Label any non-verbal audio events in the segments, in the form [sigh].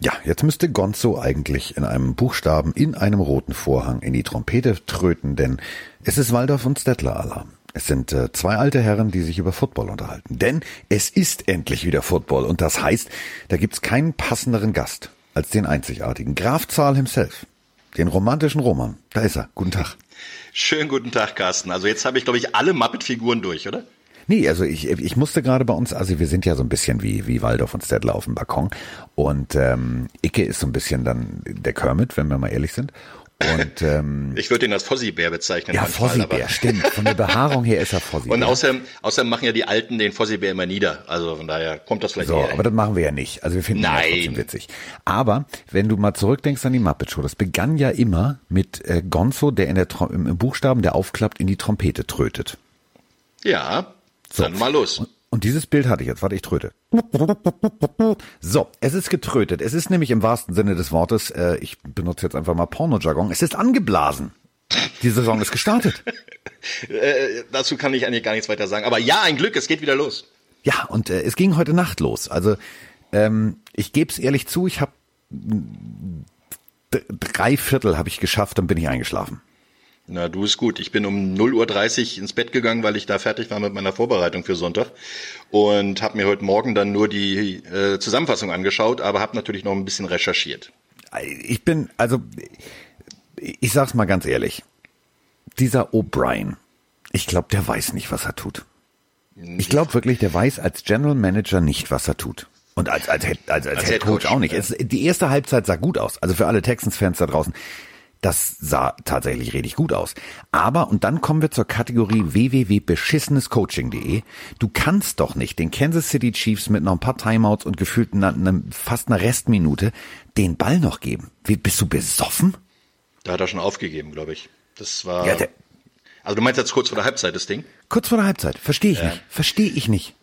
Ja, jetzt müsste Gonzo eigentlich in einem Buchstaben in einem roten Vorhang in die Trompete tröten, denn es ist Waldorf und Stettler Alarm. Es sind äh, zwei alte Herren, die sich über Football unterhalten. Denn es ist endlich wieder Football und das heißt, da gibt's keinen passenderen Gast als den einzigartigen Graf Zahl himself. Den romantischen Roman. Da ist er. Guten Tag. Schönen guten Tag, Carsten. Also jetzt habe ich, glaube ich, alle Muppet-Figuren durch, oder? Nee, also ich, ich musste gerade bei uns, also wir sind ja so ein bisschen wie, wie Waldorf und Stedler auf dem Balkon. Und ähm, Icke ist so ein bisschen dann der Kermit, wenn wir mal ehrlich sind. Und, ähm, [laughs] ich würde ihn als Fossibär bezeichnen. Ja, Fossibär, stimmt. Von der Behaarung her ist er Fossibär. Und außerdem, außerdem machen ja die Alten den Fossibär immer nieder. Also von daher kommt das vielleicht So, aber das machen wir ja nicht. Also wir finden ihn ja trotzdem witzig. Aber wenn du mal zurückdenkst an die Muppet Show, das begann ja immer mit äh, Gonzo, der in der Trom im Buchstaben, der aufklappt, in die Trompete trötet. Ja, so. dann mal los. Und, und dieses Bild hatte ich jetzt. Warte, ich tröte. So, es ist getrötet. Es ist nämlich im wahrsten Sinne des Wortes, äh, ich benutze jetzt einfach mal Pornojargon, es ist angeblasen. Die Saison ist gestartet. [laughs] äh, dazu kann ich eigentlich gar nichts weiter sagen. Aber ja, ein Glück, es geht wieder los. Ja, und äh, es ging heute Nacht los. Also ähm, ich gebe es ehrlich zu, ich habe drei Viertel habe ich geschafft, dann bin ich eingeschlafen. Na, du ist gut. Ich bin um 0.30 Uhr ins Bett gegangen, weil ich da fertig war mit meiner Vorbereitung für Sonntag und habe mir heute Morgen dann nur die äh, Zusammenfassung angeschaut, aber habe natürlich noch ein bisschen recherchiert. Ich bin, also ich sag's mal ganz ehrlich, dieser O'Brien, ich glaube, der weiß nicht, was er tut. Ich glaube wirklich, der weiß als General Manager nicht, was er tut. Und als, als, als, als, als Head Coach auch nicht. Die erste Halbzeit sah gut aus. Also für alle Texans-Fans da draußen. Das sah tatsächlich richtig gut aus. Aber, und dann kommen wir zur Kategorie www.beschissenescoaching.de. Du kannst doch nicht den Kansas City Chiefs mit noch ein paar Timeouts und gefühlt einer, einer, fast einer Restminute den Ball noch geben. Wie, bist du besoffen? Da hat er schon aufgegeben, glaube ich. Das war. Ja, der, also du meinst jetzt kurz vor der Halbzeit das Ding? Kurz vor der Halbzeit. Verstehe ich ja. nicht. Verstehe ich nicht.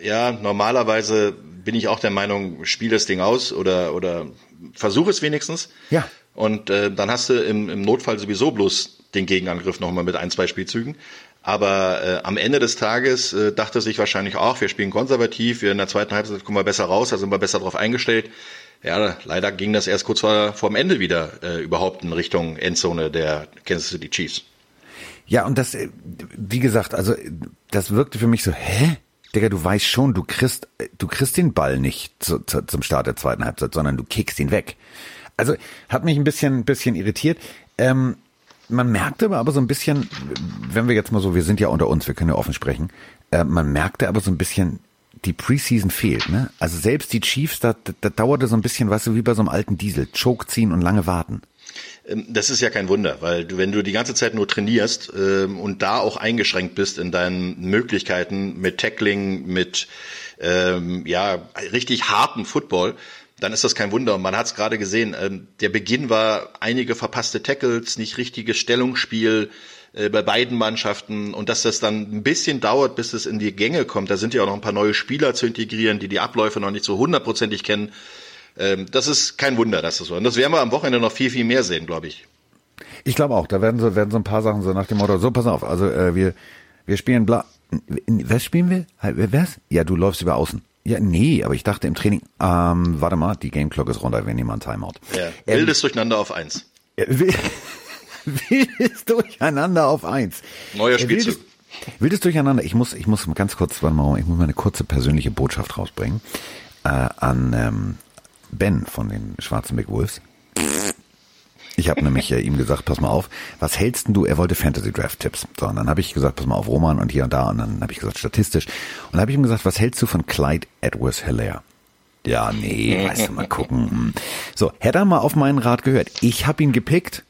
Ja, normalerweise bin ich auch der Meinung, spiel das Ding aus oder, oder versuch es wenigstens. Ja. Und äh, dann hast du im, im Notfall sowieso bloß den Gegenangriff nochmal mit ein, zwei Spielzügen. Aber äh, am Ende des Tages äh, dachte sich wahrscheinlich auch, wir spielen konservativ, wir in der zweiten Halbzeit kommen wir besser raus, da sind wir besser drauf eingestellt. Ja, leider ging das erst kurz vor, vor dem Ende wieder äh, überhaupt in Richtung Endzone der Kansas City Chiefs. Ja, und das, äh, wie gesagt, also das wirkte für mich so, hä? Digga, du weißt schon, du kriegst, du kriegst den Ball nicht zu, zu, zum Start der zweiten Halbzeit, sondern du kickst ihn weg. Also hat mich ein bisschen, bisschen irritiert. Ähm, man merkte aber, aber so ein bisschen, wenn wir jetzt mal so, wir sind ja unter uns, wir können ja offen sprechen, äh, man merkte aber so ein bisschen, die Preseason fehlt, ne? Also selbst die Chiefs, da, da dauerte so ein bisschen, weißt du, wie bei so einem alten Diesel, Choke ziehen und lange warten. Ähm, das ist ja kein Wunder, weil du, wenn du die ganze Zeit nur trainierst ähm, und da auch eingeschränkt bist in deinen Möglichkeiten mit Tackling, mit ähm, ja richtig harten Football, dann ist das kein Wunder. Und man hat es gerade gesehen, ähm, der Beginn war einige verpasste Tackles, nicht richtiges Stellungsspiel äh, bei beiden Mannschaften und dass das dann ein bisschen dauert, bis es in die Gänge kommt. Da sind ja auch noch ein paar neue Spieler zu integrieren, die die Abläufe noch nicht so hundertprozentig kennen. Ähm, das ist kein Wunder, dass das so. Und das werden wir am Wochenende noch viel, viel mehr sehen, glaube ich. Ich glaube auch. Da werden so, werden so ein paar Sachen so nach dem Motto, so pass auf, also äh, wir, wir spielen bla. Was spielen wir? Was? Ja, du läufst über außen. Ja, nee, aber ich dachte im Training, ähm, warte mal, die Game Clock ist runter, wir nehmen einen Timeout. Ja, wildes ähm, Durcheinander auf eins. [laughs] Wildes Durcheinander auf eins. Neuer Spielzug. Wildes, wildes Durcheinander. Ich muss, ich muss ganz kurz, warte mal, ich muss mal eine kurze persönliche Botschaft rausbringen äh, an ähm, Ben von den Schwarzen Big Wolves. Ich habe nämlich äh, ihm gesagt, pass mal auf, was hältst denn du? Er wollte Fantasy Draft Tipps. So, und dann habe ich gesagt, pass mal auf, Roman und hier und da. Und dann habe ich gesagt, statistisch. Und dann habe ich ihm gesagt, was hältst du von Clyde Edwards Hilaire? Ja, nee, weißt du, mal gucken. Hm. So, hätte er mal auf meinen Rat gehört. Ich habe ihn gepickt.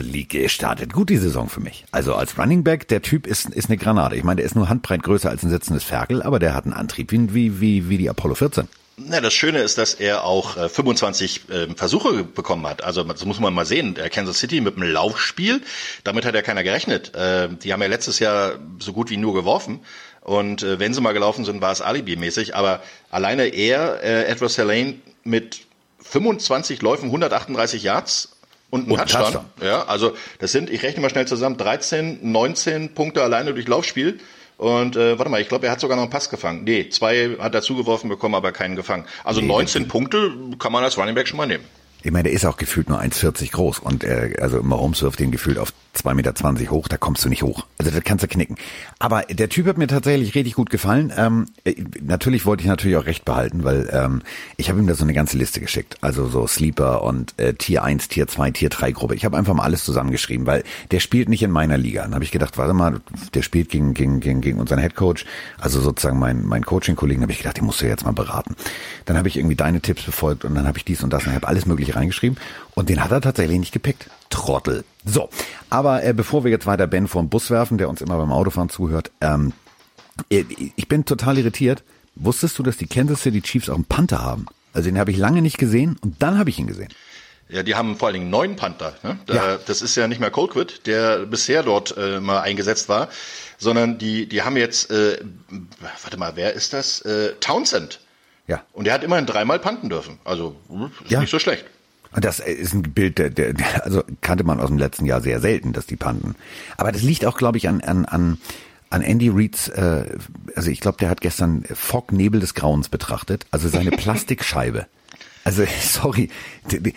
Liga startet gut die Saison für mich. Also als Running Back, der Typ ist, ist eine Granate. Ich meine, der ist nur handbreit größer als ein sitzendes Ferkel, aber der hat einen Antrieb wie, wie, wie die Apollo 14. Na, das Schöne ist, dass er auch äh, 25 äh, Versuche bekommen hat. Also das muss man mal sehen. Der Kansas City mit einem Laufspiel, damit hat ja keiner gerechnet. Äh, die haben ja letztes Jahr so gut wie nur geworfen. Und äh, wenn sie mal gelaufen sind, war es Alibi-mäßig. Aber alleine er, äh, Edward Selene, mit 25 Läufen, 138 Yards und ein und Touchdown. Touchdown. Ja, also das sind, ich rechne mal schnell zusammen, 13, 19 Punkte alleine durch Laufspiel. Und äh, warte mal, ich glaube, er hat sogar noch einen Pass gefangen. Nee, zwei hat er zugeworfen bekommen, aber keinen gefangen. Also nee, 19 Punkte kann man als Running Back schon mal nehmen. Ich meine, der ist auch gefühlt nur 1,40 groß und äh, also Mahomes wirft den gefühlt auf 2,20 Meter hoch, da kommst du nicht hoch. Also das kannst du knicken. Aber der Typ hat mir tatsächlich richtig gut gefallen. Ähm, äh, natürlich wollte ich natürlich auch recht behalten, weil ähm, ich habe ihm da so eine ganze Liste geschickt. Also so Sleeper und äh, Tier 1, Tier 2, Tier 3 Gruppe. Ich habe einfach mal alles zusammengeschrieben, weil der spielt nicht in meiner Liga. Dann habe ich gedacht, warte mal, der spielt gegen, gegen, gegen, gegen unseren Headcoach, also sozusagen mein, mein Coaching-Kollegen, habe ich gedacht, den musst du jetzt mal beraten. Dann habe ich irgendwie deine Tipps befolgt und dann habe ich dies und das und habe alles mögliche reingeschrieben. Und den hat er tatsächlich nicht gepickt. Trottel. So, aber äh, bevor wir jetzt weiter Ben vom Bus werfen, der uns immer beim Autofahren zuhört, ähm, äh, ich bin total irritiert. Wusstest du, dass die Kansas City Chiefs auch einen Panther haben? Also den habe ich lange nicht gesehen und dann habe ich ihn gesehen. Ja, die haben vor allen Dingen neun Panther. Ne? Ja. Das ist ja nicht mehr Colquitt, der bisher dort äh, mal eingesetzt war, sondern die, die haben jetzt, äh, warte mal, wer ist das? Äh, Townsend. Ja. Und der hat immerhin dreimal panten dürfen. Also ist ja. nicht so schlecht. Das ist ein Bild, der, der, also kannte man aus dem letzten Jahr sehr selten, dass die Panten. Aber das liegt auch, glaube ich, an, an, an, an Andy Reeds, äh, also ich glaube, der hat gestern Fog Nebel des Grauens betrachtet, also seine [laughs] Plastikscheibe. Also, [laughs] sorry,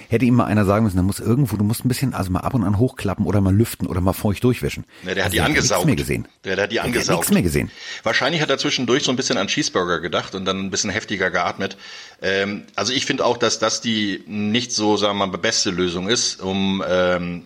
hätte ihm mal einer sagen müssen, da muss irgendwo, du musst ein bisschen, also mal ab und an hochklappen oder mal lüften oder mal feucht durchwischen. Ja, der hat also, die angesaugt. Mehr gesehen. Der, der hat die angesaugt. Der hat nichts mehr gesehen. Wahrscheinlich hat er zwischendurch so ein bisschen an Cheeseburger gedacht und dann ein bisschen heftiger geatmet. Ähm, also ich finde auch, dass das die nicht so, sagen wir mal, beste Lösung ist, um ähm,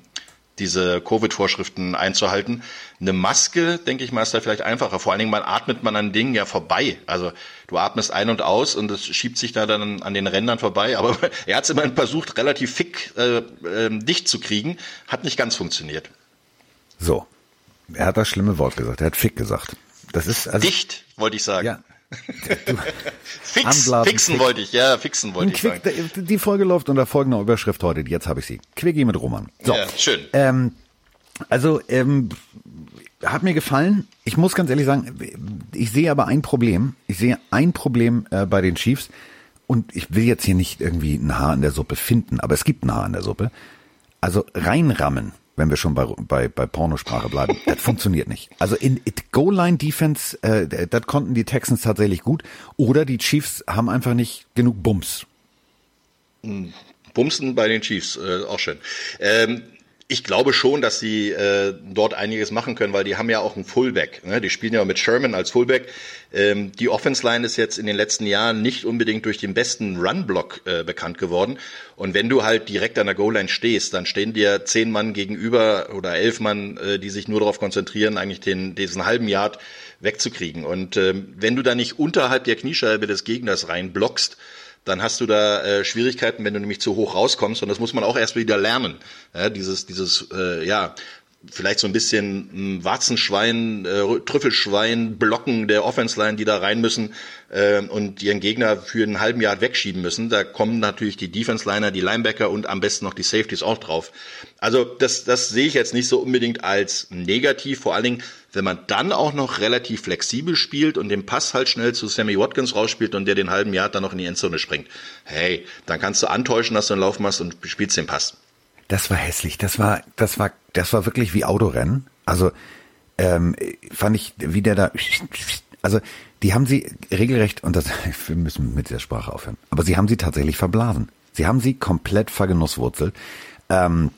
diese Covid-Vorschriften einzuhalten. Eine Maske, denke ich mal, ist da vielleicht einfacher. Vor allen Dingen, man atmet man an Dingen ja vorbei. Also du atmest ein und aus und es schiebt sich da dann an den Rändern vorbei. Aber [laughs] er hat es immerhin versucht, relativ fick äh, äh, dicht zu kriegen. Hat nicht ganz funktioniert. So. Er hat das schlimme Wort gesagt. Er hat fick gesagt. Das ist also, dicht, wollte ich sagen. Ja, Fix, fixen wollte ich, ja, fixen wollte ich Quick, sagen. Die Folge läuft unter folgender Überschrift heute, jetzt habe ich sie. Quickie mit Roman. So, ja, schön. Ähm, also, ähm, hat mir gefallen. Ich muss ganz ehrlich sagen, ich sehe aber ein Problem. Ich sehe ein Problem äh, bei den Chiefs. Und ich will jetzt hier nicht irgendwie ein Haar in der Suppe finden, aber es gibt ein Haar in der Suppe. Also reinrammen wenn wir schon bei, bei, bei Pornosprache bleiben, das funktioniert nicht. Also in Goal-Line-Defense, äh, das konnten die Texans tatsächlich gut. Oder die Chiefs haben einfach nicht genug Bums. Hm, Bumsen bei den Chiefs, äh, auch schön. Ähm, ich glaube schon, dass sie äh, dort einiges machen können, weil die haben ja auch einen Fullback. Ne? Die spielen ja mit Sherman als Fullback. Ähm, die Offense Line ist jetzt in den letzten Jahren nicht unbedingt durch den besten Run-Block äh, bekannt geworden. Und wenn du halt direkt an der Goal-Line stehst, dann stehen dir zehn Mann gegenüber oder elf Mann, äh, die sich nur darauf konzentrieren, eigentlich den, diesen halben Yard wegzukriegen. Und ähm, wenn du da nicht unterhalb der Kniescheibe des Gegners reinblockst, dann hast du da äh, Schwierigkeiten, wenn du nämlich zu hoch rauskommst. Und das muss man auch erst wieder lernen. Ja, dieses, dieses, äh, ja, vielleicht so ein bisschen ein Warzenschwein, äh, Trüffelschwein, Blocken der Offense-Line, die da rein müssen äh, und ihren Gegner für einen halben Jahr wegschieben müssen. Da kommen natürlich die Defense-Liner, die Linebacker und am besten noch die Safeties auch drauf. Also das, das sehe ich jetzt nicht so unbedingt als negativ. Vor allen Dingen, wenn man dann auch noch relativ flexibel spielt und den Pass halt schnell zu Sammy Watkins rausspielt und der den halben Jahr dann noch in die Endzone springt. Hey, dann kannst du antäuschen, dass du einen Lauf machst und spielst den Pass. Das war hässlich. Das war, das war, das war wirklich wie Autorennen. Also ähm, fand ich, wie der da. Also die haben sie regelrecht und das. [laughs] Wir müssen mit der Sprache aufhören. Aber sie haben sie tatsächlich verblasen. Sie haben sie komplett vergenusswurzelt. Ähm,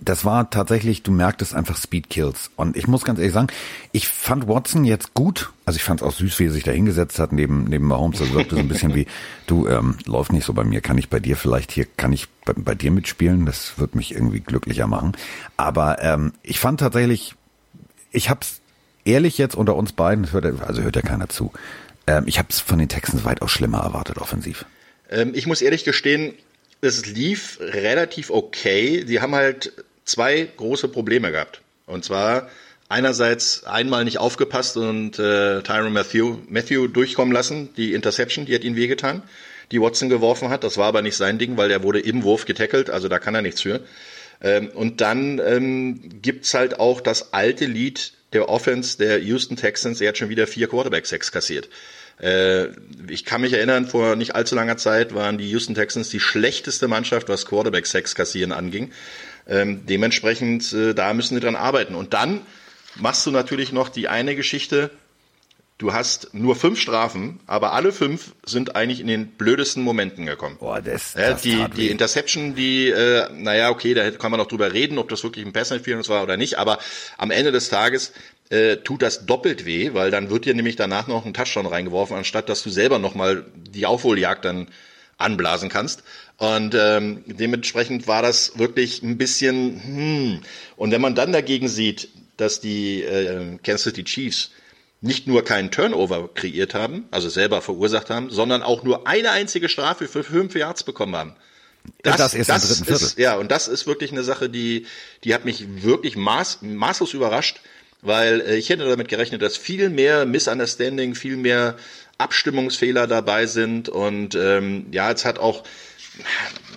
das war tatsächlich, du merktest einfach Speed Kills. Und ich muss ganz ehrlich sagen, ich fand Watson jetzt gut. Also ich fand es auch süß, wie er sich da hingesetzt hat neben, neben Mahomes. Das wirkte so ein bisschen wie, [laughs] du, ähm, läuft nicht so bei mir. Kann ich bei dir vielleicht hier, kann ich bei, bei dir mitspielen? Das wird mich irgendwie glücklicher machen. Aber ähm, ich fand tatsächlich, ich hab's ehrlich jetzt unter uns beiden, hört, also hört ja keiner zu. Ähm, ich hab's von den Texans weitaus schlimmer erwartet, offensiv. Ähm, ich muss ehrlich gestehen, es lief relativ okay. Sie haben halt zwei große Probleme gehabt. Und zwar einerseits einmal nicht aufgepasst und äh, Tyron Matthew, Matthew durchkommen lassen, die Interception, die hat ihn wehgetan, die Watson geworfen hat. Das war aber nicht sein Ding, weil er wurde im Wurf getackelt, also da kann er nichts für. Ähm, und dann ähm, gibt's halt auch das alte Lied der Offense der Houston Texans. Er hat schon wieder vier Quarterback-Sacks kassiert. Äh, ich kann mich erinnern, vor nicht allzu langer Zeit waren die Houston Texans die schlechteste Mannschaft, was Quarterback-Sex kassieren anging. Ähm, dementsprechend, äh, da müssen sie dran arbeiten. Und dann machst du natürlich noch die eine Geschichte, Du hast nur fünf Strafen, aber alle fünf sind eigentlich in den blödesten Momenten gekommen. Boah, das, das die, die. Interception, die, äh, naja, okay, da kann man noch drüber reden, ob das wirklich ein Pass Interference war oder nicht, aber am Ende des Tages äh, tut das doppelt weh, weil dann wird dir nämlich danach noch ein Touchdown reingeworfen, anstatt dass du selber nochmal die Aufholjagd dann anblasen kannst. Und ähm, dementsprechend war das wirklich ein bisschen, hm. Und wenn man dann dagegen sieht, dass die äh, Kansas City Chiefs nicht nur keinen Turnover kreiert haben, also selber verursacht haben, sondern auch nur eine einzige Strafe für fünf Yards bekommen haben. Das im dritten Viertel. Ist, ja, und das ist wirklich eine Sache, die, die hat mich wirklich maß, maßlos überrascht, weil äh, ich hätte damit gerechnet, dass viel mehr Misunderstanding, viel mehr Abstimmungsfehler dabei sind und ähm, ja, jetzt hat auch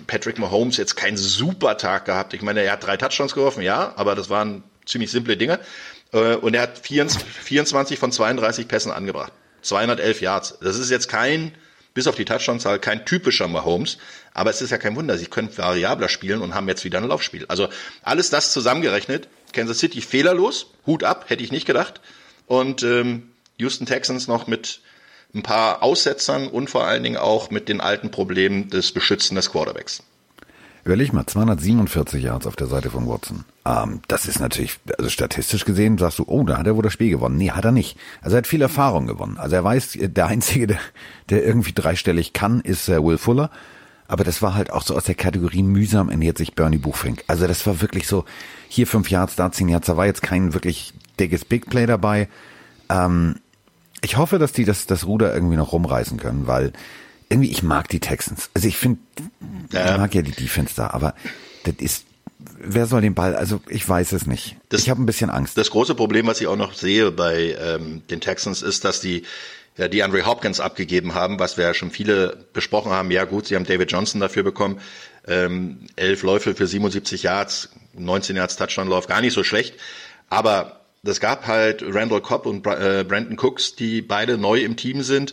Patrick Mahomes jetzt keinen super Tag gehabt. Ich meine, er hat drei Touchdowns geworfen, ja, aber das waren ziemlich simple Dinge. Äh, Und er hat 24 24 von 32 Pässen angebracht. 211 Yards. Das ist jetzt kein, bis auf die Touchdown-Zahl, kein typischer Mahomes. Aber es ist ja kein Wunder. Sie können variabler spielen und haben jetzt wieder ein Laufspiel. Also alles das zusammengerechnet. Kansas City fehlerlos. Hut ab, hätte ich nicht gedacht. Und ähm, Houston Texans noch mit ein paar Aussetzern und vor allen Dingen auch mit den alten Problemen des Beschützen des Quarterbacks. Überleg mal, 247 Yards auf der Seite von Watson. Ähm, das ist natürlich, also statistisch gesehen sagst du, oh, da hat er wohl das Spiel gewonnen. Nee, hat er nicht. Also er hat viel Erfahrung gewonnen. Also er weiß, der Einzige, der, der irgendwie dreistellig kann, ist äh, Will Fuller. Aber das war halt auch so aus der Kategorie mühsam ernährt sich Bernie Buchfink. Also das war wirklich so, hier fünf Yards, da zehn Yards, da war jetzt kein wirklich dickes Big Play dabei. Ähm, ich hoffe, dass die das, das Ruder irgendwie noch rumreißen können, weil irgendwie, ich mag die Texans. Also ich finde, Ja. ich mag ja die Defense da, aber das ist, wer soll den Ball, also ich weiß es nicht. Das- ich habe ein bisschen Angst. Das große Problem, was ich auch noch sehe bei ähm, den Texans, ist, dass die ja, die Andre Hopkins abgegeben haben, was wir ja schon viele besprochen haben. Ja gut, sie haben David Johnson dafür bekommen. Ähm, elf Läufe für 77 Yards, 19 Yards Touchdown-Lauf, gar nicht so schlecht. Aber das gab halt Randall Cobb und äh, Brandon Cooks, die beide neu im Team sind.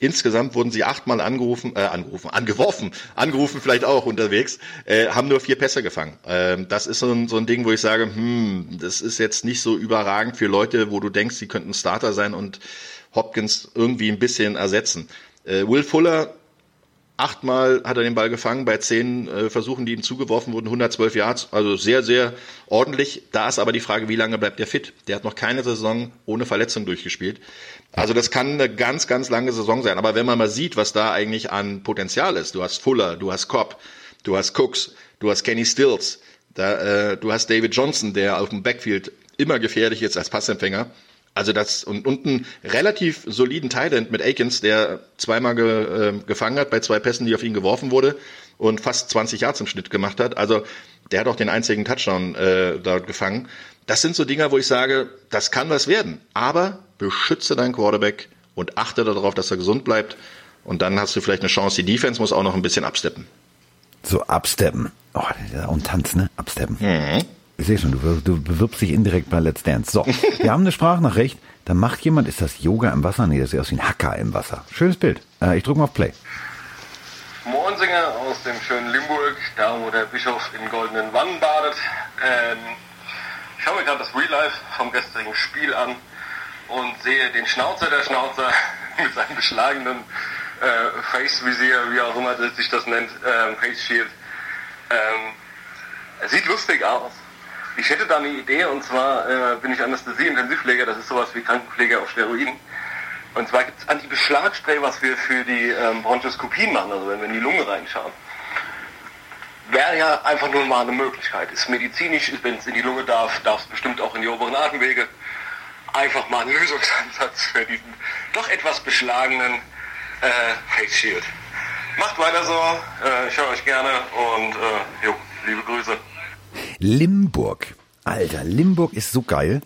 Insgesamt wurden sie achtmal angerufen, äh, angerufen, angeworfen, angerufen vielleicht auch unterwegs, äh, haben nur vier Pässe gefangen. Ähm, das ist so ein, so ein Ding, wo ich sage, hm, das ist jetzt nicht so überragend für Leute, wo du denkst, sie könnten Starter sein und Hopkins irgendwie ein bisschen ersetzen. Äh, Will Fuller, achtmal hat er den Ball gefangen, bei zehn äh, Versuchen, die ihm zugeworfen wurden, 112 Yards, also sehr, sehr ordentlich. Da ist aber die Frage, wie lange bleibt der fit? Der hat noch keine Saison ohne Verletzung durchgespielt. Also das kann eine ganz, ganz lange Saison sein. Aber wenn man mal sieht, was da eigentlich an Potenzial ist, du hast Fuller, du hast Cobb, du hast Cooks, du hast Kenny Stills, da, äh, du hast David Johnson, der auf dem Backfield immer gefährlich ist als Passempfänger. Also das und, einen relativ soliden Tight mit Akins, der zweimal ge, äh, gefangen hat bei zwei Pässen, die auf ihn geworfen wurde und fast 20 Yards im Schnitt gemacht hat. Also der hat auch den einzigen Touchdown äh, dort gefangen. Das sind so Dinger, wo ich sage, das kann was werden. Aber beschütze deinen Quarterback und achte darauf, dass er gesund bleibt. Und dann hast du vielleicht eine Chance. Die Defense muss auch noch ein bisschen absteppen. So absteppen. Oh, der- und Tanz, ne? Absteppen. Mhm. Ich sehe schon, du, du bewirbst dich indirekt bei Let's Dance. So, wir haben eine Sprachnachricht. Da macht jemand, ist das Yoga im Wasser? Nee, das sieht aus wie ein Hacker im Wasser. Schönes Bild. Äh, ich drücke mal auf Play. Mohnsinger aus dem schönen Limburg, da wo der Bischof in goldenen Wannen badet. Ähm, ich schaue mir gerade das Real Life vom gestrigen Spiel an und sehe den Schnauzer der Schnauzer [laughs] mit seinem beschlagenen äh, Face-Visier, wie auch immer sich das nennt, ähm, Face Shield. Ähm, sieht lustig aus. Ich hätte da eine Idee und zwar äh, bin ich Anästhesie-Intensivpfleger, das ist sowas wie Krankenpfleger auf Steroiden. Und zwar gibt es Antibeschlagspray, was wir für die ähm, Bronchoskopien machen, also wenn wir in die Lunge reinschauen. Wäre ja einfach nur mal eine Möglichkeit. Ist medizinisch, wenn es in die Lunge darf, darf es bestimmt auch in die oberen Atemwege. Einfach mal ein Lösungsansatz für diesen doch etwas beschlagenen äh, Face Shield. Macht weiter so, äh, ich höre euch gerne und äh, jo, liebe Grüße. Limburg. Alter, Limburg ist so geil.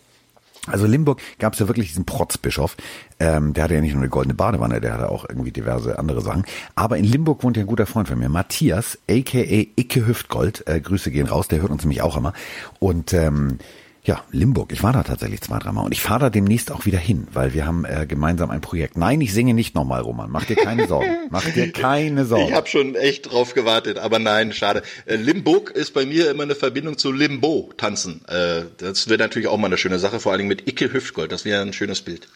Also Limburg gab es ja wirklich diesen Protzbischof. Ähm, der hatte ja nicht nur eine goldene Badewanne, der hatte auch irgendwie diverse andere Sachen. Aber in Limburg wohnt ja ein guter Freund von mir, Matthias, aka Icke Hüftgold. Äh, Grüße gehen raus, der hört uns nämlich auch immer. Und ähm, ja, Limburg. Ich war da tatsächlich zwei, dreimal und ich fahre da demnächst auch wieder hin, weil wir haben äh, gemeinsam ein Projekt. Nein, ich singe nicht nochmal, Roman. Mach dir keine Sorgen. [laughs] Mach dir keine Sorgen. Ich habe schon echt drauf gewartet, aber nein, schade. Äh, Limburg ist bei mir immer eine Verbindung zu Limbo tanzen. Äh, das wäre natürlich auch mal eine schöne Sache, vor allen Dingen mit Icke Hüftgold. Das wäre ein schönes Bild.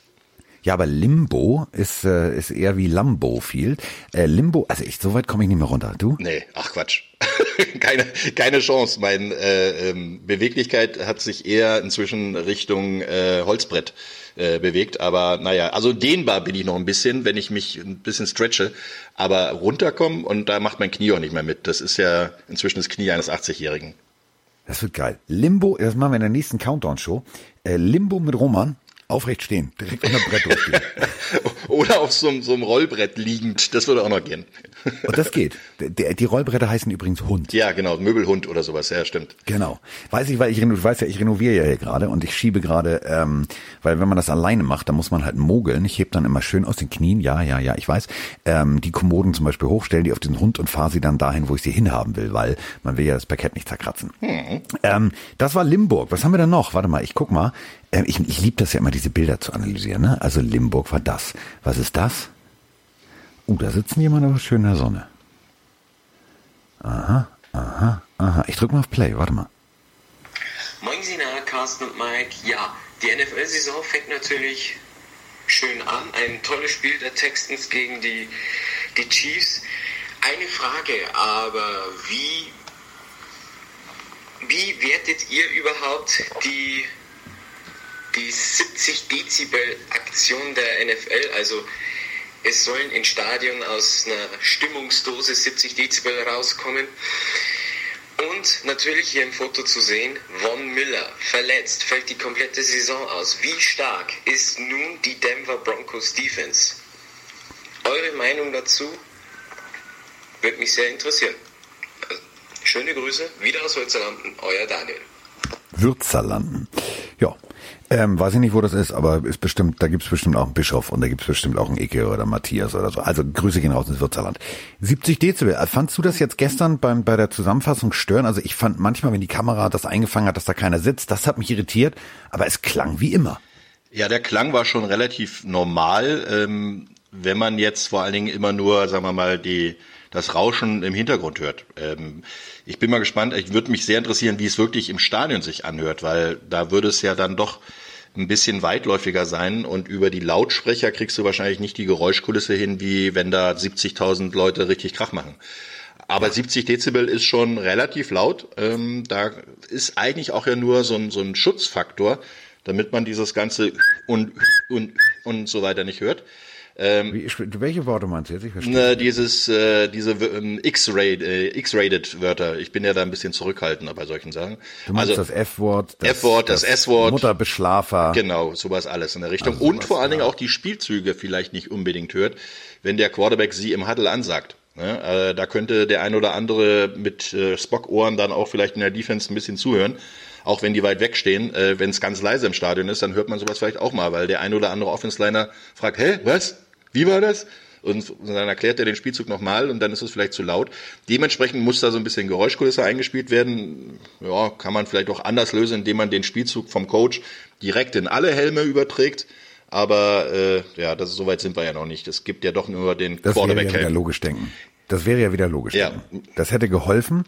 Ja, aber Limbo ist, äh, ist eher wie Lambo Field. Äh, Limbo, also ich, so weit komme ich nicht mehr runter. Du? Nee, ach Quatsch. [laughs] keine, keine Chance. Meine äh, ähm, Beweglichkeit hat sich eher inzwischen Richtung äh, Holzbrett äh, bewegt. Aber naja, also dehnbar bin ich noch ein bisschen, wenn ich mich ein bisschen stretche. Aber runterkommen und da macht mein Knie auch nicht mehr mit. Das ist ja inzwischen das Knie eines 80-Jährigen. Das wird geil. Limbo, das machen wir in der nächsten Countdown-Show. Äh, Limbo mit Roman Aufrecht stehen, direkt unter Brett durchgehen. [laughs] Oder auf so, so, einem Rollbrett liegend, das würde auch noch gehen. Und das geht. Die, die Rollbretter heißen übrigens Hund. Ja, genau, Möbelhund oder sowas, ja, stimmt. Genau. Weiß ich, weil ich, du weißt ja, ich renoviere ja hier gerade und ich schiebe gerade, ähm, weil wenn man das alleine macht, dann muss man halt mogeln. Ich heb dann immer schön aus den Knien, ja, ja, ja, ich weiß, ähm, die Kommoden zum Beispiel hochstellen, die auf den Hund und fahre sie dann dahin, wo ich sie hinhaben will, weil man will ja das Parkett nicht zerkratzen. Hm. Ähm, das war Limburg. Was haben wir denn noch? Warte mal, ich guck mal. Ähm, ich ich liebe das ja immer, diese Bilder zu analysieren. Ne? Also Limburg war das. Was ist das? Uh, da sitzen jemand aber schön in der Sonne. Aha, aha, aha. Ich drück mal auf Play, warte mal. Moin Sina, Carsten und Mike. Ja, die NFL-Saison fängt natürlich schön an. Ein tolles Spiel der Texans gegen die, die Chiefs. Eine Frage, aber wie, wie wertet ihr überhaupt die die 70 Dezibel Aktion der NFL, also es sollen in Stadion aus einer Stimmungsdose 70 Dezibel rauskommen. Und natürlich hier im Foto zu sehen, Von Miller verletzt, fällt die komplette Saison aus. Wie stark ist nun die Denver Broncos Defense? Eure Meinung dazu würde mich sehr interessieren. Schöne Grüße, wieder aus Würzerlanden, euer Daniel. Würzerlanden. Ja, ähm, weiß ich nicht, wo das ist, aber ist bestimmt, da gibt's bestimmt auch einen Bischof und da gibt's bestimmt auch einen Icke oder Matthias oder so. Also Grüße gehen raus ins Würzerland. 70 Dezibel. Äh, fandst du das jetzt gestern beim, bei der Zusammenfassung stören? Also ich fand manchmal, wenn die Kamera das eingefangen hat, dass da keiner sitzt, das hat mich irritiert, aber es klang wie immer. Ja, der Klang war schon relativ normal, ähm, wenn man jetzt vor allen Dingen immer nur, sagen wir mal, die das Rauschen im Hintergrund hört. Ähm, ich bin mal gespannt, ich würde mich sehr interessieren, wie es wirklich im Stadion sich anhört, weil da würde es ja dann doch ein bisschen weitläufiger sein und über die Lautsprecher kriegst du wahrscheinlich nicht die Geräuschkulisse hin, wie wenn da 70.000 Leute richtig Krach machen. Aber 70 Dezibel ist schon relativ laut. Ähm, da ist eigentlich auch ja nur so ein, so ein Schutzfaktor, damit man dieses ganze und und und so weiter nicht hört. Ähm, Wie, welche Worte meinst du jetzt? Ich verstehe. Ne, dieses, äh, diese ähm, X-rated äh, X Wörter. Ich bin ja da ein bisschen zurückhaltender bei solchen Sachen. Du meinst also, das F-Wort, das F-Wort, das, das S-Wort, Mutterbeschlafer. Genau, sowas alles in der Richtung. Also Und vor allen Dingen auch die Spielzüge vielleicht nicht unbedingt hört, wenn der Quarterback sie im Huddle ansagt. Ne? Äh, da könnte der ein oder andere mit äh, Spock-Ohren dann auch vielleicht in der Defense ein bisschen zuhören auch wenn die weit wegstehen, äh, wenn es ganz leise im Stadion ist, dann hört man sowas vielleicht auch mal, weil der ein oder andere Offense-Liner fragt, hä, was? Wie war das? Und dann erklärt er den Spielzug nochmal und dann ist es vielleicht zu laut. Dementsprechend muss da so ein bisschen Geräuschkulisse eingespielt werden. Ja, kann man vielleicht auch anders lösen, indem man den Spielzug vom Coach direkt in alle Helme überträgt. Aber äh, ja, das ist, soweit sind wir ja noch nicht. Es gibt ja doch nur den das Quarterback. Das wäre ja wieder logisch denken. Das wäre ja wieder logisch ja. denken. Das hätte geholfen,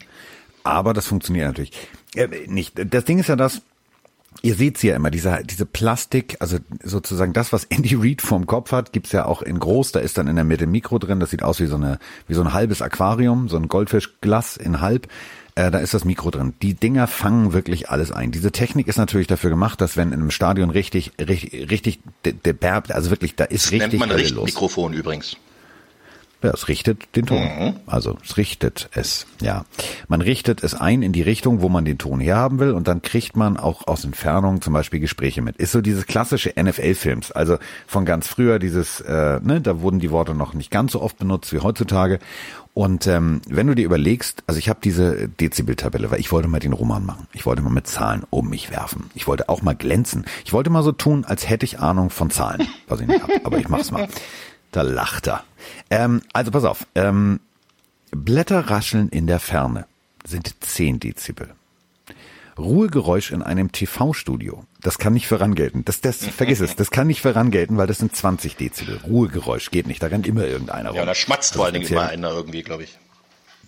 aber das funktioniert natürlich äh, nicht. Das Ding ist ja das, Ihr seht's ja immer, diese, diese Plastik, also sozusagen das, was Andy Reid vorm Kopf hat, gibt's ja auch in groß, da ist dann in der Mitte Mikro drin, das sieht aus wie so eine, wie so ein halbes Aquarium, so ein Goldfischglas in halb, äh, da ist das Mikro drin. Die Dinger fangen wirklich alles ein. Diese Technik ist natürlich dafür gemacht, dass wenn in einem Stadion richtig, richtig, richtig, der, der also wirklich, da ist das richtig nennt man Richtmikrofon übrigens. Ja, es richtet den Ton. Mhm. Also es richtet es, ja. Man richtet es ein in die Richtung, wo man den Ton herhaben will und dann kriegt man auch aus Entfernung zum Beispiel Gespräche mit. Ist so dieses klassische NFL-Films, also von ganz früher dieses, äh, ne, da wurden die Worte noch nicht ganz so oft benutzt wie heutzutage. Und ähm, wenn du dir überlegst, also ich habe diese Dezibel-Tabelle, weil ich wollte mal den Roman machen. Ich wollte mal mit Zahlen um mich werfen. Ich wollte auch mal glänzen. Ich wollte mal so tun, als hätte ich Ahnung von Zahlen, was ich nicht habe. Aber ich mach's mal. Da lacht er. Ähm, also pass auf. Ähm, Blätter rascheln in der Ferne sind 10 Dezibel. Ruhegeräusch in einem TV-Studio. Das kann nicht vorangelten. Das, das, [laughs] vergiss es. Das kann nicht vorangelten, weil das sind 20 Dezibel. Ruhegeräusch geht nicht. Da rennt immer irgendeiner rum. Ja, da schmatzt vor allen Dingen immer einer irgendwie, glaube ich.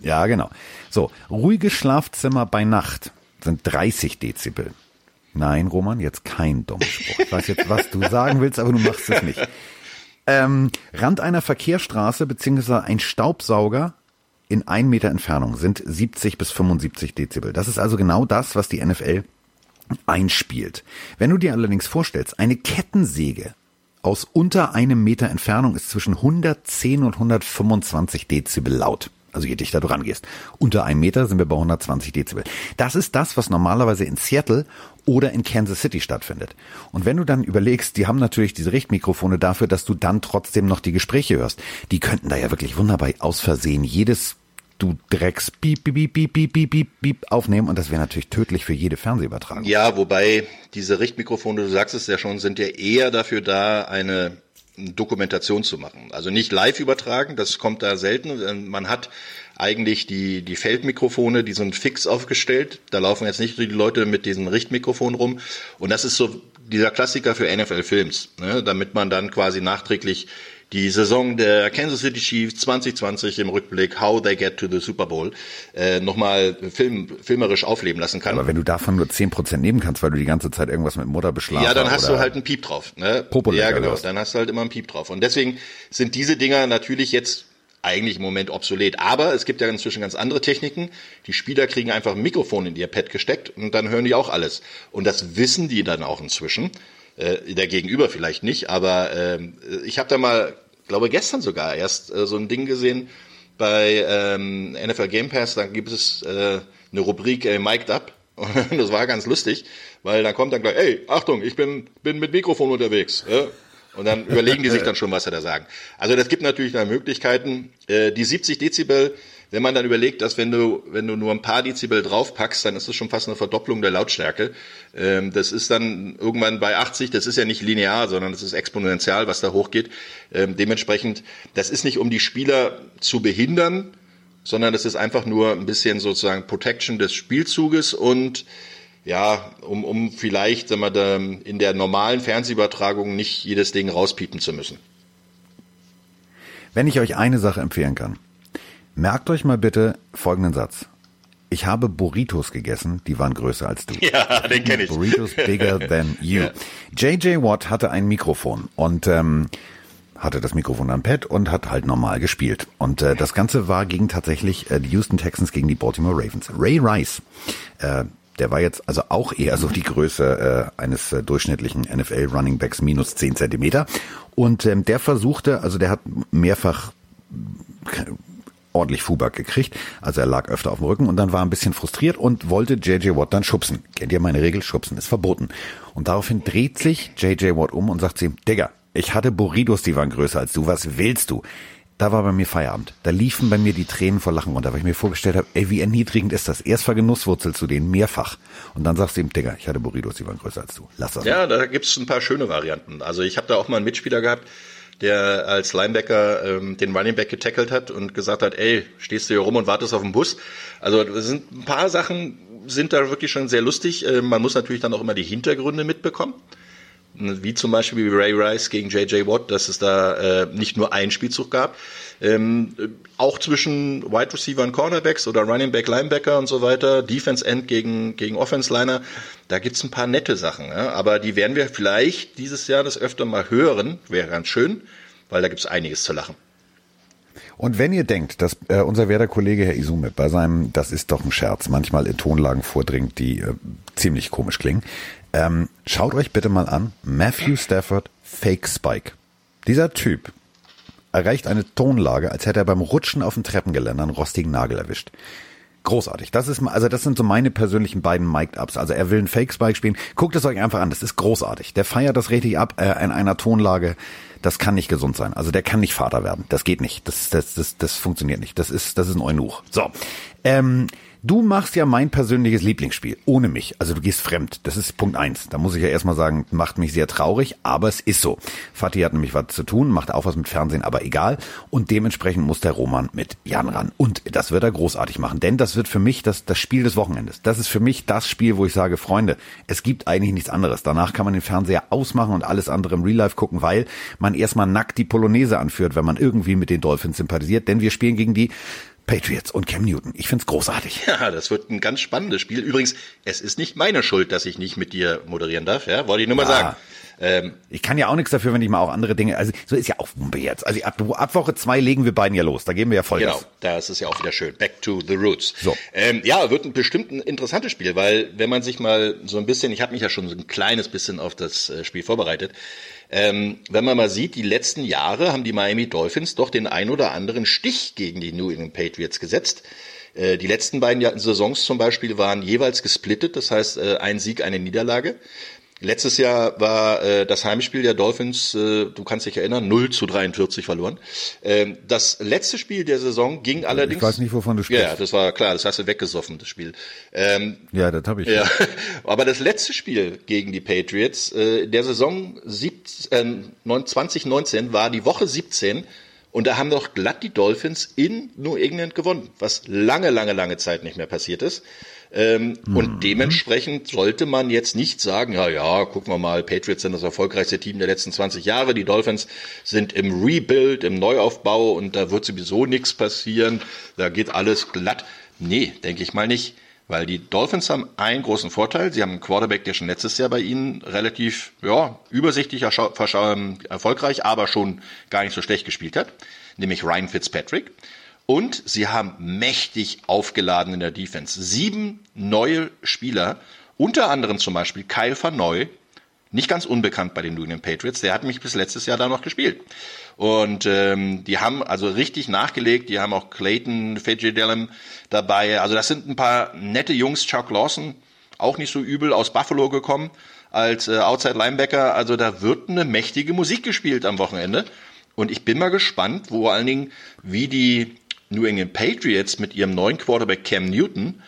Ja, genau. So. Ruhige Schlafzimmer bei Nacht sind 30 Dezibel. Nein, Roman, jetzt kein dummer Spruch. Ich weiß jetzt, was du sagen willst, aber du machst es nicht. [laughs] Ähm, Rand einer Verkehrsstraße beziehungsweise ein Staubsauger in ein Meter Entfernung sind 70 bis 75 Dezibel. Das ist also genau das, was die NFL einspielt. Wenn du dir allerdings vorstellst, eine Kettensäge aus unter einem Meter Entfernung ist zwischen 110 und 125 Dezibel laut. Also je dichter du rangehst. Unter einem Meter sind wir bei 120 Dezibel. Das ist das, was normalerweise in Seattle oder in Kansas City stattfindet. Und wenn du dann überlegst, die haben natürlich diese Richtmikrofone dafür, dass du dann trotzdem noch die Gespräche hörst. Die könnten da ja wirklich wunderbar aus Versehen jedes du Drecks Piep, Piep, Piep, Piep, Piep, Piep, Piep, aufnehmen und das wäre natürlich tödlich für jede Fernsehübertragung. Ja, wobei diese Richtmikrofone, du sagst es ja schon, sind ja eher dafür da, eine Dokumentation zu machen. Also nicht live übertragen, das kommt da selten. Man hat eigentlich die, die Feldmikrofone, die sind fix aufgestellt. Da laufen jetzt nicht die Leute mit diesen Richtmikrofonen rum. Und das ist so dieser Klassiker für NFL-Films, ne? damit man dann quasi nachträglich die Saison der Kansas City Chiefs 2020 im Rückblick How They Get to the Super Bowl äh, nochmal film, filmerisch aufleben lassen kann. Aber wenn du davon nur 10% nehmen kannst, weil du die ganze Zeit irgendwas mit Mutter beschlafen Ja, dann hast du halt einen Piep drauf. Ne? Ja, genau, dann hast du halt immer einen Piep drauf. Und deswegen sind diese Dinger natürlich jetzt eigentlich im Moment obsolet. Aber es gibt ja inzwischen ganz andere Techniken. Die Spieler kriegen einfach ein Mikrofon in ihr Pad gesteckt und dann hören die auch alles. Und das wissen die dann auch inzwischen. Äh, der Gegenüber vielleicht nicht, aber äh, ich habe da mal, glaube gestern sogar erst äh, so ein Ding gesehen bei ähm, NFL Game Pass. Da gibt es äh, eine Rubrik äh, Mic'd Up. Und [laughs] das war ganz lustig, weil dann kommt dann gleich, ey, Achtung, ich bin, bin mit Mikrofon unterwegs. Ja? Und dann überlegen die sich dann schon, was sie da sagen. Also das gibt natürlich dann Möglichkeiten. Äh, die 70 Dezibel wenn man dann überlegt, dass wenn du, wenn du nur ein paar Dezibel draufpackst, dann ist das schon fast eine Verdopplung der Lautstärke. Ähm, das ist dann irgendwann bei 80, das ist ja nicht linear, sondern das ist exponentiell, was da hochgeht. Ähm, dementsprechend, das ist nicht um die Spieler zu behindern, sondern das ist einfach nur ein bisschen sozusagen Protection des Spielzuges und ja, um, um vielleicht sagen wir, in der normalen Fernsehübertragung nicht jedes Ding rauspiepen zu müssen. Wenn ich euch eine Sache empfehlen kann, Merkt euch mal bitte folgenden Satz. Ich habe Burritos gegessen, die waren größer als du. [laughs] Ja, den kenne ich. Burritos bigger than [laughs] you. Ja. JJ Watt hatte ein Mikrofon und ähm, hatte das Mikrofon am Pad und hat halt normal gespielt. Und äh, das Ganze war gegen tatsächlich äh, die Houston Texans gegen die Baltimore Ravens. Ray Rice, äh, der war jetzt also auch eher so die Größe äh, eines äh, durchschnittlichen NFL Running Backs minus zehn Zentimeter. Und ähm, der versuchte, also der hat mehrfach ordentlich Fuback gekriegt. Also er lag öfter auf dem Rücken und dann war ein bisschen frustriert und wollte JJ Watt dann schubsen. Kennt ihr meine Regel? Schubsen ist verboten. Und daraufhin dreht sich JJ Watt um und sagt zu ihm, Digga, ich hatte Burritos, die waren größer als du. Was willst du? Da war bei mir Feierabend. Da liefen bei mir die Tränen vor Lachen runter, weil ich mir vorgestellt habe, ey, wie erniedrigend ist das? Erst vergenusswurzel zu denen, mehrfach. Und dann sagst du ihm, Digga, ich hatte Burritos, die waren größer als du. Lass das. Ja, da gibt's ein paar schöne Varianten. Also ich habe da auch mal einen Mitspieler gehabt, der als Linebacker ähm, den Running Back getackelt hat und gesagt hat, ey, stehst du hier rum und wartest auf den Bus. Also es sind ein paar Sachen sind da wirklich schon sehr lustig. Äh, man muss natürlich dann auch immer die Hintergründe mitbekommen. Wie zum Beispiel Ray Rice gegen JJ Watt, dass es da äh, nicht nur einen Spielzug gab. Ähm, auch zwischen Wide Receiver und Cornerbacks oder Running Back, Linebacker und so weiter, Defense End gegen, gegen Offense Liner, da gibt's ein paar nette Sachen. Ja? Aber die werden wir vielleicht dieses Jahr das öfter mal hören, wäre ganz schön, weil da gibt's einiges zu lachen. Und wenn ihr denkt, dass äh, unser Werder-Kollege Herr Isume bei seinem, das ist doch ein Scherz, manchmal in Tonlagen vordringt, die äh, ziemlich komisch klingen, ähm, schaut euch bitte mal an, Matthew Stafford Fake Spike. Dieser Typ erreicht eine Tonlage, als hätte er beim Rutschen auf dem Treppengeländer einen rostigen Nagel erwischt. Großartig. Das ist, also das sind so meine persönlichen beiden Mic'd-Ups. Also er will einen Fake-Spike spielen. Guckt es euch einfach an. Das ist großartig. Der feiert das richtig ab äh, in einer Tonlage. Das kann nicht gesund sein. Also der kann nicht Vater werden. Das geht nicht. Das, das, das, das funktioniert nicht. Das ist, das ist ein Eunuch. So. Ähm, Du machst ja mein persönliches Lieblingsspiel, ohne mich. Also du gehst fremd. Das ist Punkt eins. Da muss ich ja erstmal sagen, macht mich sehr traurig, aber es ist so. Fatih hat nämlich was zu tun, macht auch was mit Fernsehen, aber egal. Und dementsprechend muss der Roman mit Jan ran. Und das wird er großartig machen, denn das wird für mich das, das Spiel des Wochenendes. Das ist für mich das Spiel, wo ich sage, Freunde, es gibt eigentlich nichts anderes. Danach kann man den Fernseher ausmachen und alles andere im Real Life gucken, weil man erstmal nackt die Polonaise anführt, wenn man irgendwie mit den Dolphins sympathisiert. Denn wir spielen gegen die Patriots und Cam Newton. Ich find's großartig. Ja, das wird ein ganz spannendes Spiel. Übrigens, es ist nicht meine Schuld, dass ich nicht mit dir moderieren darf, ja, wollte ich nur mal Ja. sagen. Ähm, Ich kann ja auch nichts dafür, wenn ich mal auch andere Dinge, also so ist ja auch Wumpe jetzt. Also ab, ab Woche zwei legen wir beiden ja los. Da gehen wir ja voll Genau, das ist ja auch wieder schön. Back to the roots. So. Ähm, ja, wird ein bestimmt ein interessantes Spiel, weil wenn man sich mal so ein bisschen, ich habe mich ja schon so ein kleines bisschen auf das äh, Spiel vorbereitet, ähm, wenn man mal sieht, die letzten Jahre haben die Miami Dolphins doch den ein oder anderen Stich gegen die New England Patriots gesetzt. Äh, Die letzten beiden Saisons zum Beispiel waren jeweils gesplittet, das heißt äh, ein Sieg, eine Niederlage. Letztes Jahr war äh, das Heimspiel der Dolphins, äh, du kannst dich erinnern, 0 zu 43 verloren. Ähm, das letzte Spiel der Saison ging allerdings. Ich weiß nicht, wovon du sprichst. Ja, das war klar, das hast du weggesoffen, das Spiel. Ähm, Ja, das habe ich. ja, [laughs] aber das letzte Spiel gegen die Patriots äh, der Saison 17, äh, 2019 war die Woche 17 und da haben doch glatt die Dolphins in New England gewonnen, was lange, lange, lange Zeit nicht mehr passiert ist. Ähm, Und dementsprechend sollte man jetzt nicht sagen, ja, ja, gucken wir mal, Patriots sind das erfolgreichste Team der letzten 20 Jahre, die Dolphins sind im Rebuild, im Neuaufbau und da wird sowieso nichts passieren, da geht alles glatt. Nee, denke ich mal nicht. Weil die Dolphins haben einen großen Vorteil. Sie haben einen Quarterback, der schon letztes Jahr bei ihnen relativ ja, übersichtlich ähm, erfolgreich, aber schon gar nicht so schlecht gespielt hat, nämlich Ryan Fitzpatrick. Und sie haben mächtig aufgeladen in der Defense. Sieben neue Spieler, unter anderem zum Beispiel Kyle Van Noy, nicht ganz unbekannt bei den New England Patriots. Der hat mich bis letztes Jahr da noch gespielt. Und ähm, die haben also richtig nachgelegt. Die haben auch Clayton Fitzgerald dabei. Also das sind ein paar nette Jungs. Chuck Lawson, auch nicht so übel, aus Buffalo gekommen als äh, Outside Linebacker. Also da wird eine mächtige Musik gespielt am Wochenende. Und ich bin mal gespannt, vor allen Dingen, wie die New England Patriots mit ihrem neuen Quarterback Cam Newton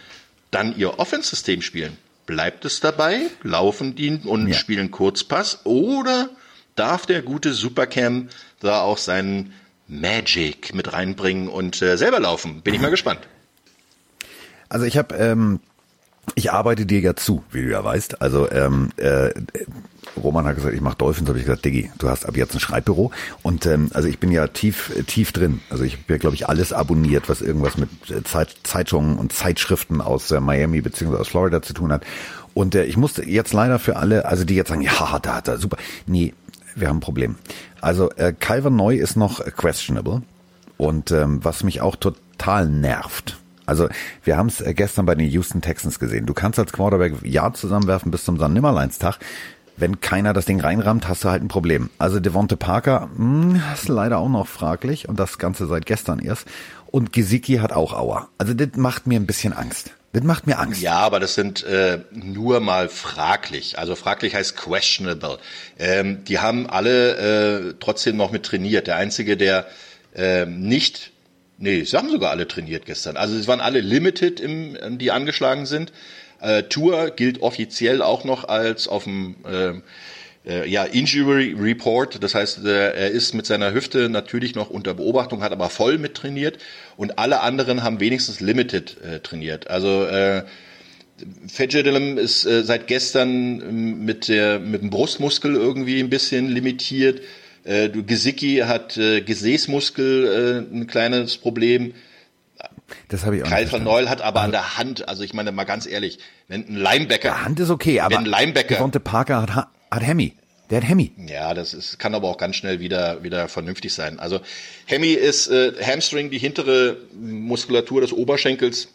dann ihr Offense-System spielen. Bleibt es dabei? Laufen die und Ja. spielen Kurzpass? Oder darf der gute Supercam da auch seinen Magic mit reinbringen und äh, selber laufen? Bin ich mal gespannt. Also ich habe, ähm, ich arbeite dir ja zu, wie du ja weißt. Also ähm, äh, Roman hat gesagt, ich mache Dolphins, habe ich gesagt, Diggi, du hast ab jetzt ein Schreibbüro. Und ähm, also ich bin ja tief, tief drin. Also ich habe ja, glaube ich, alles abonniert, was irgendwas mit äh, Zeit, Zeitungen und Zeitschriften aus äh, Miami beziehungsweise aus Florida zu tun hat. Und äh, ich musste jetzt leider für alle, also die jetzt sagen, ja, da hat er super. Nee, wir haben ein Problem. Also äh, Calvin Neu ist noch questionable. Und ähm, was mich auch total nervt, also wir haben es gestern bei den Houston Texans gesehen. Du kannst als Quarterback ja zusammenwerfen bis zum Nimmerleinstag. Wenn keiner das Ding reinrammt, hast du halt ein Problem. Also Devonte Parker mh, ist leider auch noch fraglich und das Ganze seit gestern erst. Und Gesicki hat auch Aua. Also das macht mir ein bisschen Angst. Das macht mir Angst. Ja, aber das sind äh, nur mal fraglich. Also fraglich heißt questionable. Ähm, die haben alle äh, trotzdem noch mit trainiert. Der einzige, der äh, nicht, nee, sie haben sogar alle trainiert gestern. Also es waren alle limited, im, die angeschlagen sind. Äh, Tour gilt offiziell auch noch als auf dem äh, äh, ja, Injury Report. Das heißt, äh, er ist mit seiner Hüfte natürlich noch unter Beobachtung, hat aber voll mit trainiert und alle anderen haben wenigstens limited äh, trainiert. Also äh, Fedjedilem ist äh, seit gestern ähm, mit der mit dem Brustmuskel irgendwie ein bisschen limitiert. Äh, du- Gesicki hat äh, Gesäßmuskel äh, ein kleines Problem. Das habe ich auch Kyle van. Noel hat aber an der Hand, also ich meine mal ganz ehrlich, wenn ein Linebacker, Der Hand ist okay, aber wenn ein Linebacker, Devonte Parker hat, Ha- hat Hemi. Der hat Hemi. Ja, das ist, kann aber auch ganz schnell wieder, wieder vernünftig sein. Also Hemi ist äh, Hamstring, die hintere Muskulatur des Oberschenkels.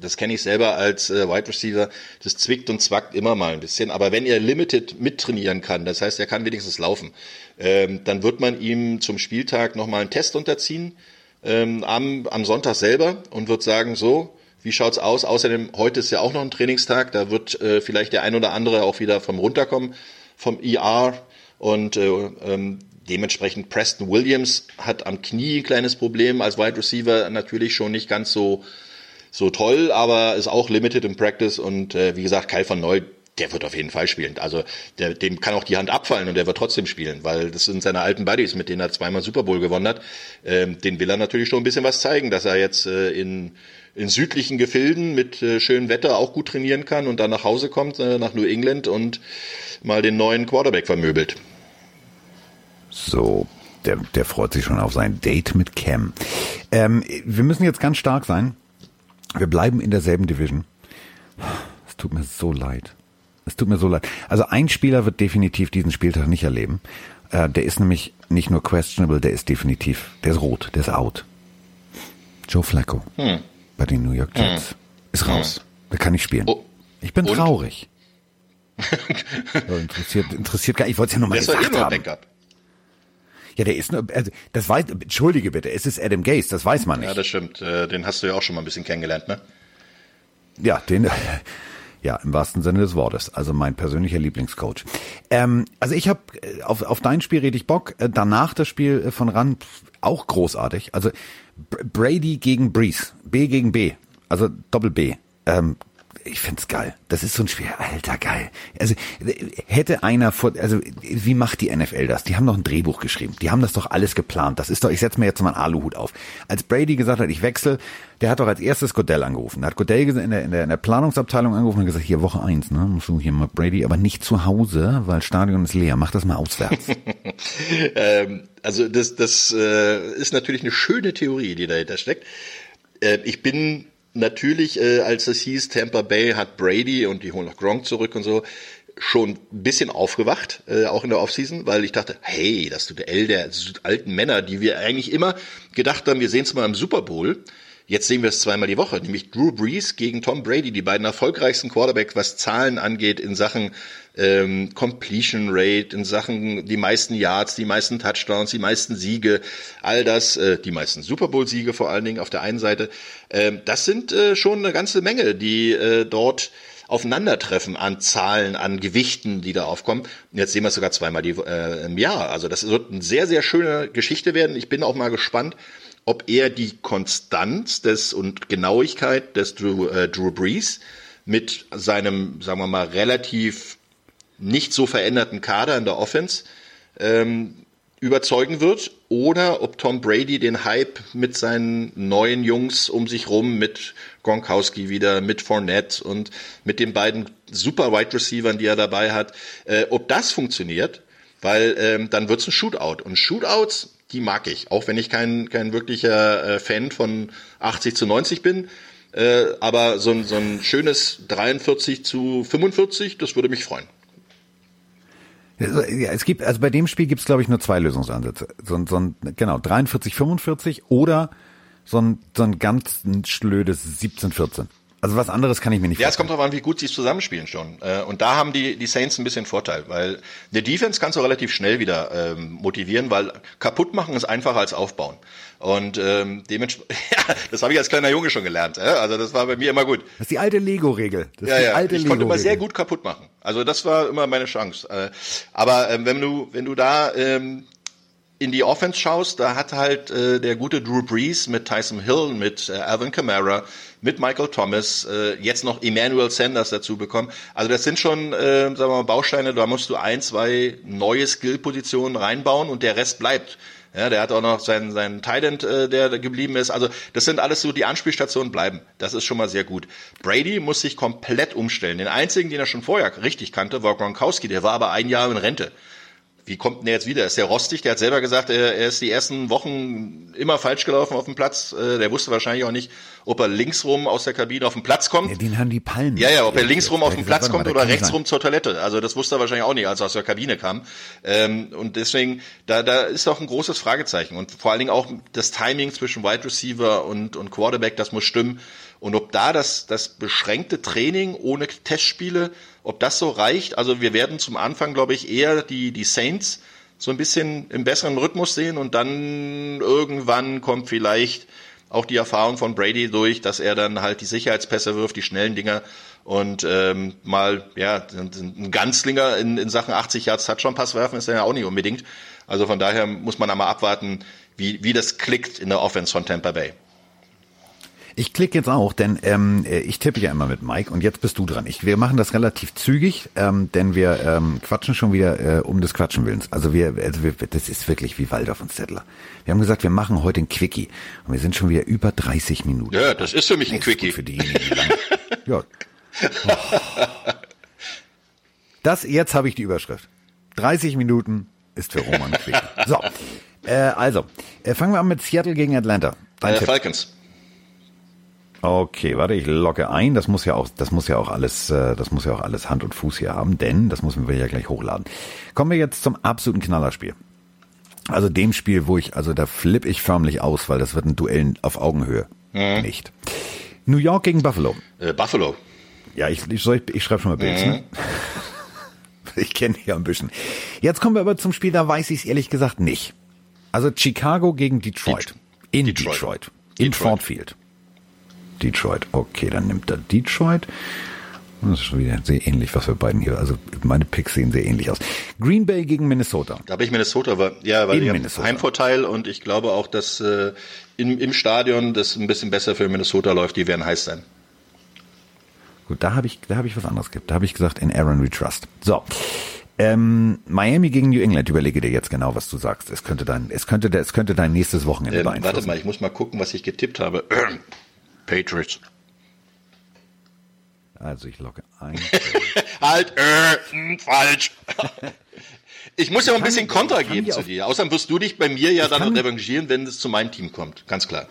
Das kenne ich selber als äh, Wide Receiver. Das zwickt und zwackt immer mal ein bisschen. Aber wenn er limited mittrainieren kann, das heißt, er kann wenigstens laufen, ähm, dann wird man ihm zum Spieltag nochmal einen Test unterziehen ähm, am, am Sonntag selber und wird sagen, so, wie schaut's aus? Außerdem, heute ist ja auch noch ein Trainingstag, da wird äh, vielleicht der ein oder andere auch wieder vom runterkommen, vom ER und äh, ähm, dementsprechend Preston Williams hat am Knie ein kleines Problem als Wide Receiver natürlich schon nicht ganz so so toll, aber ist auch limited in Practice und äh, wie gesagt, Kai van Neu, der wird auf jeden Fall spielen. Also der, dem kann auch die Hand abfallen und der wird trotzdem spielen, weil das sind seine alten Buddies, mit denen er zweimal Super Bowl gewonnen hat. Ähm, den will er natürlich schon ein bisschen was zeigen, dass er jetzt äh, in in südlichen Gefilden mit äh, schönem Wetter auch gut trainieren kann und dann nach Hause kommt, äh, nach New England und mal den neuen Quarterback vermöbelt. So, der, der freut sich schon auf sein Date mit Cam. Ähm, wir müssen jetzt ganz stark sein. Wir bleiben in derselben Division. Es tut mir so leid. Es tut mir so leid. Also ein Spieler wird definitiv diesen Spieltag nicht erleben. Äh, der ist nämlich nicht nur questionable, der ist definitiv, der ist rot, der ist out. Joe Flacco hm. bei den New York Jets hm. ist raus. Hm. Der kann nicht spielen. Oh. Ich bin Und? traurig. [laughs] interessiert, interessiert gar nicht. Ich wollte es ja nur mal das gesagt haben. Backup. Ja, der ist nur, also das weiß, entschuldige bitte, es ist Adam Gase, das weiß man nicht. Ja, das stimmt. Äh, den hast du ja auch schon mal ein bisschen kennengelernt, ne? Ja, den, [laughs] ja, im wahrsten Sinne des Wortes. Also mein persönlicher Lieblingscoach. Ähm, also ich habe äh, auf, auf dein Spiel rede ich Bock. Äh, danach das Spiel von Rand auch großartig. Also Brady gegen Breeze, B gegen B, also Doppel B. Ähm, ich find's geil. Das ist so ein Spiel, alter geil. Also hätte einer vor, also wie macht die NFL das? Die haben doch ein Drehbuch geschrieben. Die haben das doch alles geplant. Das ist doch, ich setze mir jetzt mal einen Aluhut auf. Als Brady gesagt hat, ich wechsle, der hat doch als erstes Godell angerufen. Da hat Godell in der, in der, in der Planungsabteilung angerufen und gesagt, hier Woche eins, ne, musst du hier mal Brady, aber nicht zu Hause, weil Stadion ist leer. Mach das mal auswärts. [laughs] ähm, also das, das äh, ist natürlich eine schöne Theorie, die dahinter steckt. Äh, ich bin natürlich, äh, als es hieß, Tampa Bay hat Brady und die holen noch Gronk zurück und so, schon ein bisschen aufgewacht, äh, auch in der Offseason, weil ich dachte, hey, das Duell der alten Männer, die wir eigentlich immer gedacht haben, wir sehen es mal im Super Bowl. Jetzt sehen wir es zweimal die Woche, nämlich Drew Brees gegen Tom Brady, die beiden erfolgreichsten Quarterbacks, was Zahlen angeht, in Sachen ähm, Completion Rate, in Sachen die meisten Yards, die meisten Touchdowns, die meisten Siege, all das, äh, die meisten Super Bowl-Siege vor allen Dingen auf der einen Seite. Ähm, das sind äh, schon eine ganze Menge, die äh, dort aufeinandertreffen an Zahlen, an Gewichten, die da aufkommen. Jetzt sehen wir es sogar zweimal die, äh, im Jahr. Also das wird eine sehr, sehr schöne Geschichte werden. Ich bin auch mal gespannt, ob er die Konstanz des und Genauigkeit des Drew, äh, Drew Brees mit seinem, sagen wir mal, relativ nicht so veränderten Kader in der Offense ähm, überzeugen wird oder ob Tom Brady den Hype mit seinen neuen Jungs um sich rum, mit Gronkowski wieder, mit Fournette und mit den beiden super Wide Receivers, die er dabei hat, äh, ob das funktioniert, weil ähm, dann wird's ein Shootout. Und Shootouts die mag ich. Auch wenn ich kein, kein wirklicher äh, Fan von 80 zu 90 bin. Äh, aber so ein, so ein schönes 43 zu 45, das würde mich freuen. Ja, es gibt, also bei dem Spiel gibt es, glaube ich, nur zwei Lösungsansätze. So, ein, so ein, genau, 43, 45 oder so ein, so ein ganz schlödes 17, 14. Also was anderes kann ich mir nicht vorstellen. Ja, es kommt darauf an, wie gut sie es zusammenspielen schon. Äh, und da haben die, die Saints ein bisschen Vorteil, weil der Defense kannst du relativ schnell wieder ähm, motivieren, weil kaputt machen ist einfacher als aufbauen. Und ähm, dementsprechend, [laughs] ja, das habe ich als kleiner Junge schon gelernt. Äh? Also das war bei mir immer gut. Das ist die alte Lego-Regel. Ja, ja. Alte ich konnte immer sehr gut kaputt machen. Also das war immer meine Chance. Äh, aber ähm, wenn du, wenn du da ähm, in die Offense schaust, da hat halt äh, der gute Drew Brees mit Tyson Hill, mit äh, Alvin Kamara, mit Michael Thomas, äh, jetzt noch Emmanuel Sanders dazu bekommen. Also das sind schon, äh, sagen wir mal, Bausteine, da musst du ein, zwei neue Skill-Positionen reinbauen und der Rest bleibt. Ja, der hat auch noch seinen, seinen Thailand, äh, der geblieben ist. Also das sind alles so, die Anspielstationen bleiben. Das ist schon mal sehr gut. Brady muss sich komplett umstellen. Den einzigen, den er schon vorher richtig kannte, war Gronkowski. Der war aber ein Jahr in Rente wie kommt denn der jetzt wieder? Ist der rostig? Der hat selber gesagt, er, er ist die ersten Wochen immer falsch gelaufen auf dem Platz. Äh, der wusste wahrscheinlich auch nicht, ob er linksrum aus der Kabine auf den Platz kommt. Ja, den haben die Palmen. Ja, ja, ob er linksrum auf den Platz kommt oder rechtsrum zur Toilette. Also das wusste er wahrscheinlich auch nicht, als er aus der Kabine kam. Ähm, und deswegen, da, da ist auch ein großes Fragezeichen. Und vor allen Dingen auch das Timing zwischen Wide Receiver und, und Quarterback, das muss stimmen. Und ob da das, das beschränkte Training ohne Testspiele ob das so reicht, also wir werden zum Anfang, glaube ich, eher die, die Saints so ein bisschen im besseren Rhythmus sehen und dann irgendwann kommt vielleicht auch die Erfahrung von Brady durch, dass er dann halt die Sicherheitspässe wirft, die schnellen Dinger und ähm, mal ja ein Ganzlinger in, in Sachen 80 Yards Touchdown-Pass werfen ist ja auch nicht unbedingt. Also von daher muss man einmal abwarten, wie, wie das klickt in der Offense von Tampa Bay. Ich klicke jetzt auch, denn ähm, äh, ich tippe ja immer mit Mike und jetzt bist du dran. Ich, wir machen das relativ zügig, ähm, denn wir ähm, quatschen schon wieder äh, um des Quatschen willens. Also wir, also wir, das ist wirklich wie Waldorf und Zettler. Wir haben gesagt, wir machen heute ein Quickie und wir sind schon wieder über 30 Minuten. Ja, das ist für mich ein Quickie. Für diejenigen, die lang, ja. Oh. [laughs] Das, jetzt habe ich die Überschrift. 30 Minuten ist für Roman Quickie. So, äh, also, äh, fangen wir an mit Seattle gegen Atlanta. Dein äh, Falcons. Okay, warte, ich locke ein. Das muss ja auch, das muss ja auch alles, äh, das muss ja auch alles Hand und Fuß hier haben, denn das müssen wir ja gleich hochladen. Kommen wir jetzt zum absoluten Knallerspiel. Also dem Spiel, wo ich, also da flippe ich förmlich aus, weil das wird ein Duell auf Augenhöhe. Mhm. Nicht. New York gegen Buffalo. Äh, Buffalo. Ja, ich, ich, ich, ich schreibe schon mal Bills, mhm. ne? [laughs] Ich kenne ja ein bisschen. Jetzt kommen wir aber zum Spiel, da weiß ich es ehrlich gesagt nicht. Also Chicago gegen Detroit. In Detroit. Detroit. In Detroit. Ford Field. Detroit. Okay, dann nimmt er Detroit. Das ist schon wieder sehr ähnlich, was wir beiden hier. Also meine Picks sehen sehr ähnlich aus. Green Bay gegen Minnesota. Da habe ich Minnesota, aber ja, weil in die Heimvorteil und ich glaube auch, dass äh, im, im Stadion das ein bisschen besser für Minnesota läuft. Die werden heiß sein. Gut, da habe ich, da habe ich was anderes gehabt. Da habe ich gesagt, in Aaron we trust. So. Ähm, Miami gegen New England, überlege dir jetzt genau, was du sagst. Es könnte dein, es könnte, es könnte dein nächstes Wochenende ähm, beeinflussen. Warte mal, ich muss mal gucken, was ich getippt habe. Patriots. Also ich logge ein. [laughs] halt, äh, falsch. ich muss ja auch ein bisschen Kontra geben zu dir. Außerdem wirst du dich bei mir ja dann revanchieren, wenn es zu meinem Team kommt. Ganz klar.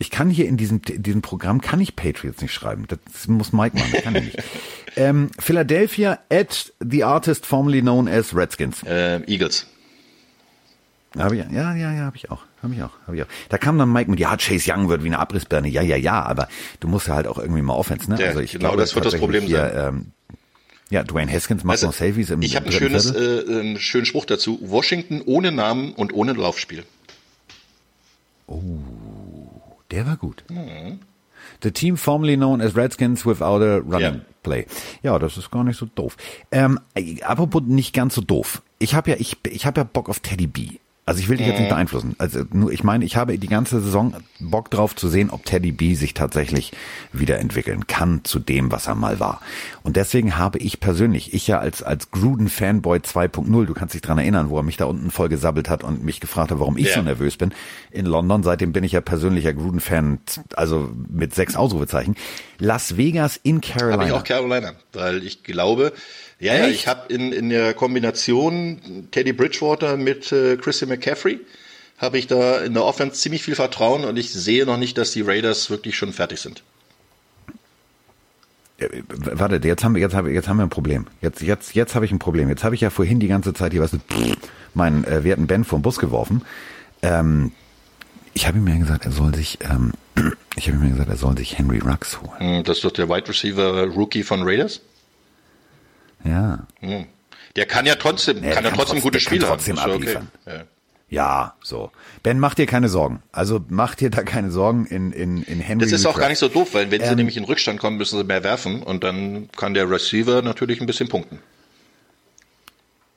Ich kann hier in diesem, in diesem Programm kann ich Patriots nicht schreiben. Das muss Mike machen. Das kann ich nicht. [laughs] ähm, Philadelphia at the artist formerly known as Redskins. Äh, Eagles. Hab ich, ja, ja, ja, habe ich auch. Habe ich auch, habe ich auch. Da kam dann Mike mit, ja, Chase Young wird wie eine Abrissbirne. Ja, ja, ja, aber du musst ja halt auch irgendwie mal Offense, ne? Ja, also ich genau, glaube, das wird das Problem hier, sein. Ähm, ja, Dwayne Haskins macht also, noch Selfies im Ich habe ein schönes, äh, einen schönen Spruch dazu. Washington ohne Namen und ohne Laufspiel. Oh, der war gut. Mhm. The team formerly known as Redskins without a running ja. play. Ja, das ist gar nicht so doof. Ähm, apropos nicht ganz so doof. Ich habe ja, ich, ich habe ja Bock auf Teddy B. Also ich will dich jetzt nicht mhm. beeinflussen. Also nur, ich meine, ich habe die ganze Saison Bock drauf zu sehen, ob Teddy B sich tatsächlich wieder entwickeln kann zu dem, was er mal war. Und deswegen habe ich persönlich, ich ja als, als Gruden-Fanboy 2.0, du kannst dich dran erinnern, wo er mich da unten voll gesabbelt hat und mich gefragt hat, warum ich ja. so nervös bin, in London. Seitdem bin ich ja persönlicher Gruden-Fan, also mit sechs Ausrufezeichen. Las Vegas in Carolina. Habe ich auch Carolina, weil ich glaube, ja, ja, ich habe in, in der Kombination Teddy Bridgewater mit äh, Christian McCaffrey habe ich da in der Offense ziemlich viel Vertrauen und ich sehe noch nicht, dass die Raiders wirklich schon fertig sind. Warte, jetzt haben wir jetzt haben, jetzt haben wir ein Problem. Jetzt jetzt jetzt habe ich ein Problem. Jetzt habe ich ja vorhin die ganze Zeit hier was [laughs] meinen äh, werten Ben vom Bus geworfen. Ähm, ich habe ihm ja gesagt, er soll sich ähm, [clears throat] ich habe ihm ja gesagt, er soll sich Henry Rux holen. Hm, das ist doch der Wide Receiver Rookie von Raiders? Ja. Hm. Der kann ja trotzdem, ja, kann ja trotzdem gute Spiele trotzdem haben. abliefern. Okay. Ja. Ja, so. Ben, mach dir keine Sorgen. Also mach dir da keine Sorgen in, in, in Henry. Das ist auch gar nicht so doof, weil wenn ähm, sie nämlich in Rückstand kommen, müssen sie mehr werfen und dann kann der Receiver natürlich ein bisschen punkten.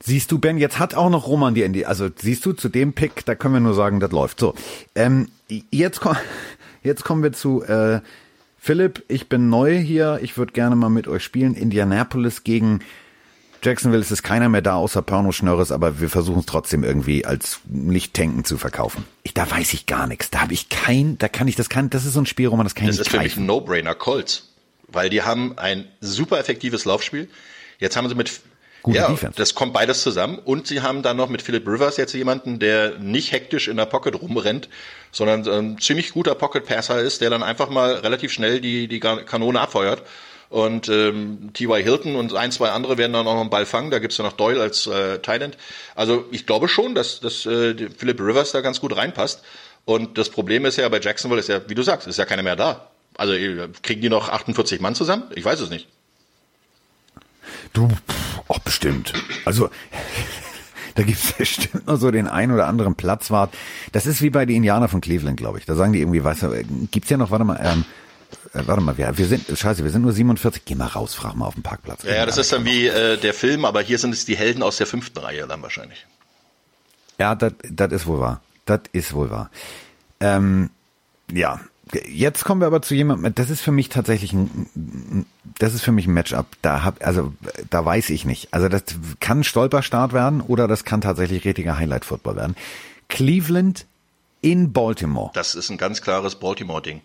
Siehst du, Ben, jetzt hat auch noch Roman die Ende. Also siehst du, zu dem Pick, da können wir nur sagen, das läuft. So, ähm, jetzt, komm, [laughs] jetzt kommen wir zu äh, Philipp, ich bin neu hier, ich würde gerne mal mit euch spielen. Indianapolis gegen Jacksonville, es ist keiner mehr da außer Porno Schnörres, aber wir versuchen es trotzdem irgendwie als nicht tanken zu verkaufen. Ich, da weiß ich gar nichts. Da habe ich kein, da kann ich das kann, das ist so ein Spiel, wo man das kann Das ist für mich ein No-Brainer, Colts. Weil die haben ein super effektives Laufspiel. Jetzt haben sie mit Gute ja, Defense. das kommt beides zusammen. Und sie haben dann noch mit Philip Rivers jetzt jemanden, der nicht hektisch in der Pocket rumrennt, sondern ein ziemlich guter Pocket-Passer ist, der dann einfach mal relativ schnell die, die Kanone abfeuert. Und ähm, T.Y. Hilton und ein, zwei andere werden dann auch noch einen Ball fangen. Da gibt's ja noch Doyle als äh, Thailand. Also ich glaube schon, dass, dass äh, Philip Rivers da ganz gut reinpasst. Und das Problem ist ja bei Jacksonville ist ja, wie du sagst, ist ja keiner mehr da. Also kriegen die noch 48 Mann zusammen? Ich weiß es nicht. Du, auch bestimmt. Also, [laughs] da gibt's bestimmt noch so den einen oder anderen Platzwart. Das ist wie bei den Indianer von Cleveland, glaube ich. Da sagen die irgendwie, weißt du, gibt's ja noch, warte mal, ähm, äh, warte mal, wir, wir sind, scheiße, wir sind nur 47. Geh mal raus, frag mal auf dem Parkplatz. Ja, ja das ist dann wie äh, der Film, aber hier sind es die Helden aus der fünften Reihe dann wahrscheinlich. Ja, das ist wohl wahr. Das ist wohl wahr. Ähm, ja, Jetzt kommen wir aber zu jemandem, das ist für mich tatsächlich ein, das ist für mich ein Matchup. Da hab, also, da weiß ich nicht. Also, das kann ein Stolperstart werden oder das kann tatsächlich richtiger Highlight-Football werden. Cleveland in Baltimore. Das ist ein ganz klares Baltimore-Ding.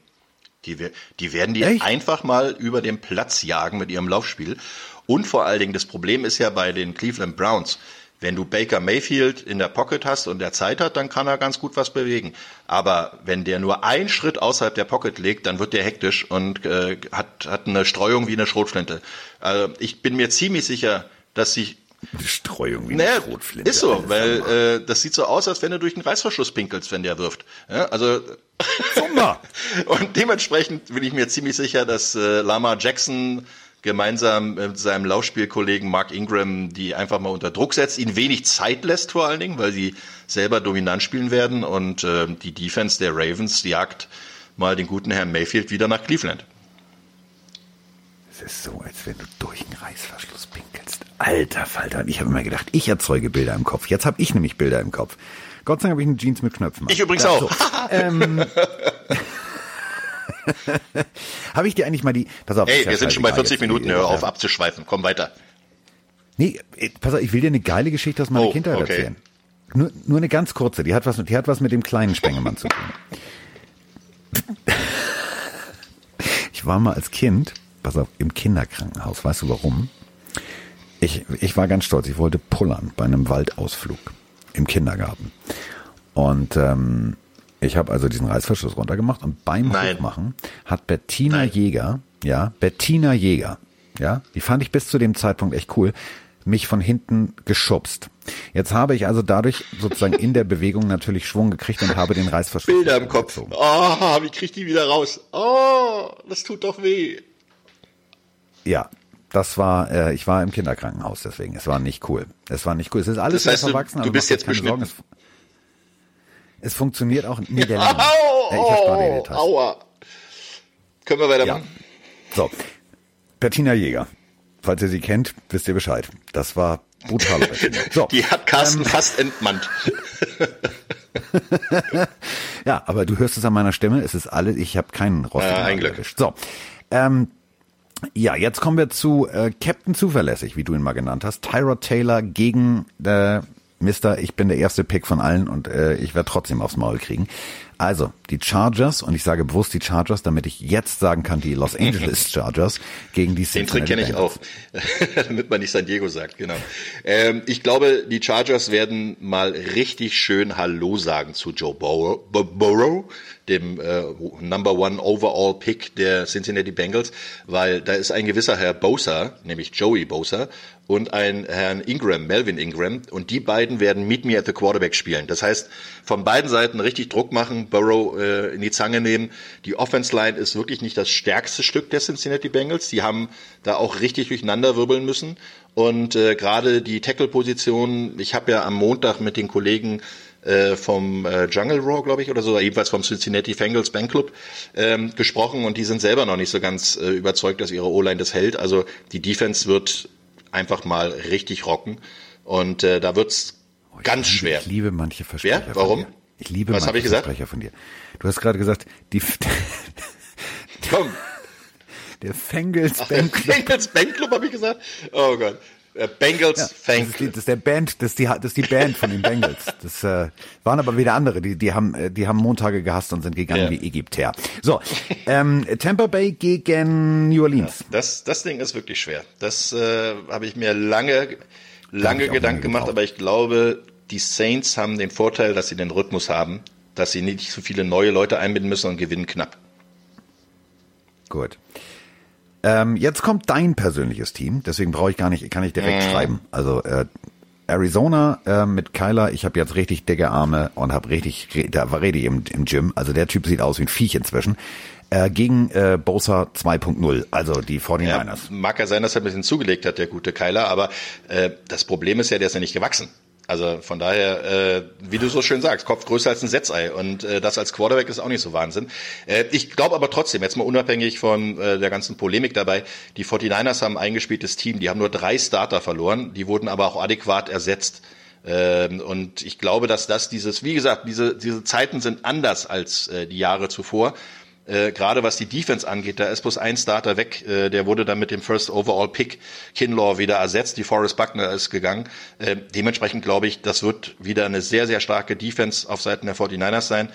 Die, die werden die Echt? einfach mal über den Platz jagen mit ihrem Laufspiel. Und vor allen Dingen, das Problem ist ja bei den Cleveland Browns, Wenn du Baker Mayfield in der Pocket hast und der Zeit hat, dann kann er ganz gut was bewegen. Aber wenn der nur einen Schritt außerhalb der Pocket legt, dann wird der hektisch und äh, hat, hat eine Streuung wie eine Schrotflinte. Also ich bin mir ziemlich sicher, dass sich Streuung wie naja, eine Schrotflinte. Ist so, weil äh, das sieht so aus, als wenn du durch den Reißverschluss pinkelst, wenn der wirft. Ja, also [laughs] und dementsprechend bin ich mir ziemlich sicher, dass äh, Lama Jackson gemeinsam mit seinem Laufspielkollegen Mark Ingram die einfach mal unter Druck setzt, ihn wenig Zeit lässt vor allen Dingen, weil sie selber dominant spielen werden und äh, die Defense der Ravens jagt mal den guten Herrn Mayfield wieder nach Cleveland. Es ist so, als wenn du durch den Reißverschluss pinkelst. Alter Falter. Ich habe immer gedacht, ich erzeuge Bilder im Kopf. Jetzt habe ich nämlich Bilder im Kopf. Gott sei Dank habe ich eine Jeans mit Knöpfen. Ich übrigens Ja, auch. So. [laughs] ähm, [laughs] [laughs] habe ich dir eigentlich mal die... Pass auf. ja wir sind schon bei scheißegal 40 jetzt. Minuten, hör auf Ja. abzuschweifen. Komm weiter. Nee, äh, pass auf, ich will dir eine geile Geschichte aus meiner Oh, Kindheit okay. erzählen. Nur, nur eine ganz kurze, die hat was, die hat was mit dem kleinen Spengemann zu tun. [laughs] Ich war mal als Kind, pass auf, im Kinderkrankenhaus. Weißt du warum? Ich, ich war ganz stolz. Ich wollte pullern bei einem Waldausflug im Kindergarten. Und ähm, ich habe also diesen Reißverschluss runtergemacht und beim Nein. Hochmachen hat Bettina Nein. Jäger, ja, Bettina Jäger, ja, die fand ich bis zu dem Zeitpunkt echt cool, mich von hinten geschubst. Jetzt habe ich also dadurch sozusagen in der Bewegung natürlich Schwung gekriegt und habe den Reißverschluss. Bilder im Kopf. gezogen. Oh, wie krieg ich die wieder raus? Oh, das tut doch weh. Ja, das war, äh, ich war im Kinderkrankenhaus, deswegen. Es war nicht cool. Es war nicht cool. Es ist alles Das heißt, sehr du- verwachsen. du aber bist jetzt keine Sorgen. Es, funktioniert auch in der Länge. [laughs] Au, Ja, ich dir au, Details. aua. Können wir weitermachen? So, Bettina Jäger. Falls ihr sie kennt, wisst ihr Bescheid. Das war brutal. [laughs] So, Die hat Carsten Ähm. fast entmannt. [laughs] ja, aber du hörst es an meiner Stimme. Es ist alles. Ich habe keinen rostigen Ja, ein Glück. erwischt. So, ähm, ja, jetzt kommen wir zu äh, Captain Zuverlässig, wie du ihn mal genannt hast. Tyrod Taylor gegen äh, Mister, ich bin der erste Pick von allen und äh, ich werde trotzdem aufs Maul kriegen. Also, die Chargers, und ich sage bewusst die Chargers, damit ich jetzt sagen kann, die Los Angeles [laughs] Chargers gegen die Den Trick Cincinnati kenne ich auch, [laughs] damit man nicht San Diego sagt, genau. Ähm, ich glaube, die Chargers werden mal richtig schön Hallo sagen zu Joe Burrow, Bur- Burrow dem äh, Number One Overall Pick der Cincinnati Bengals, weil da ist ein gewisser Herr Bosa, nämlich Joey Bosa, und ein Herrn Ingram, Melvin Ingram, und die beiden werden Meet Me at the Quarterback spielen. Das heißt, von beiden Seiten richtig Druck machen, Burrow äh, in die Zange nehmen. Die Offense Line ist wirklich nicht das stärkste Stück der Cincinnati Bengals. Die haben da auch richtig durcheinander wirbeln müssen. Und äh, gerade die Tackle-Position, ich habe ja am Montag mit den Kollegen äh, vom äh, Jungle Raw, glaube ich, oder so, jedenfalls vom Cincinnati Bengals Bank Club ähm, gesprochen und die sind selber noch nicht so ganz äh, überzeugt, dass ihre O-Line das hält. Also die Defense wird einfach mal richtig rocken und äh, da wird's Oh, ganz liebe- schwer. Ich liebe manche Versprecher. Wer? Warum? Von dir. Ich liebe Was manche ich gesagt? Versprecher von dir. Du hast gerade gesagt, die, [laughs] Komm, der Fengels Bank Club. Bengals Bank Club habe ich gesagt. Oh Gott. Äh, Bengals Ja, Fan das, ist die, Club. das ist der Band, das ist die, das ist die Band von den Bengals. Das äh, waren aber wieder andere, die, die haben, äh, die haben Montage gehasst und sind gegangen Ja. wie Ägypter. So, ähm, Tampa Bay gegen New Orleans. Das, das Ding ist wirklich schwer. Das äh, habe ich mir lange, lange Gedanken gemacht, aber ich glaube, die Saints haben den Vorteil, dass sie den Rhythmus haben, dass sie nicht so viele neue Leute einbinden müssen und gewinnen knapp. Gut. Ähm, jetzt kommt dein persönliches Team, deswegen brauche ich gar nicht, kann ich direkt Mhm. schreiben. Also äh, Arizona äh, mit Kyler, ich habe jetzt richtig dicke Arme und habe richtig, da war richtig im, im Gym. Also der Typ sieht aus wie ein Viech inzwischen. Äh, gegen äh, Bosa 2.0, also die 49ers. Ja, mag ja sein, dass er ein bisschen zugelegt hat, der gute Keiler, aber äh, das Problem ist ja, der ist ja nicht gewachsen. Also von daher, äh, wie du so schön sagst, Kopf größer als ein Setzei und äh, das als Quarterback ist auch nicht so Wahnsinn. Äh, ich glaube aber trotzdem, jetzt mal unabhängig von äh, der ganzen Polemik dabei, die 49ers haben ein eingespieltes Team, die haben nur drei Starter verloren, die wurden aber auch adäquat ersetzt. Ähm, und ich glaube, dass das dieses, wie gesagt, diese, diese Zeiten sind anders als äh, die Jahre zuvor. Äh, gerade was die Defense angeht, da ist bloß ein Starter weg. Äh, der wurde dann mit dem First Overall Pick Kinlaw wieder ersetzt. Die Forrest Buckner ist gegangen. Äh, dementsprechend glaube ich, das wird wieder eine sehr, sehr starke Defense auf Seiten der 49ers sein.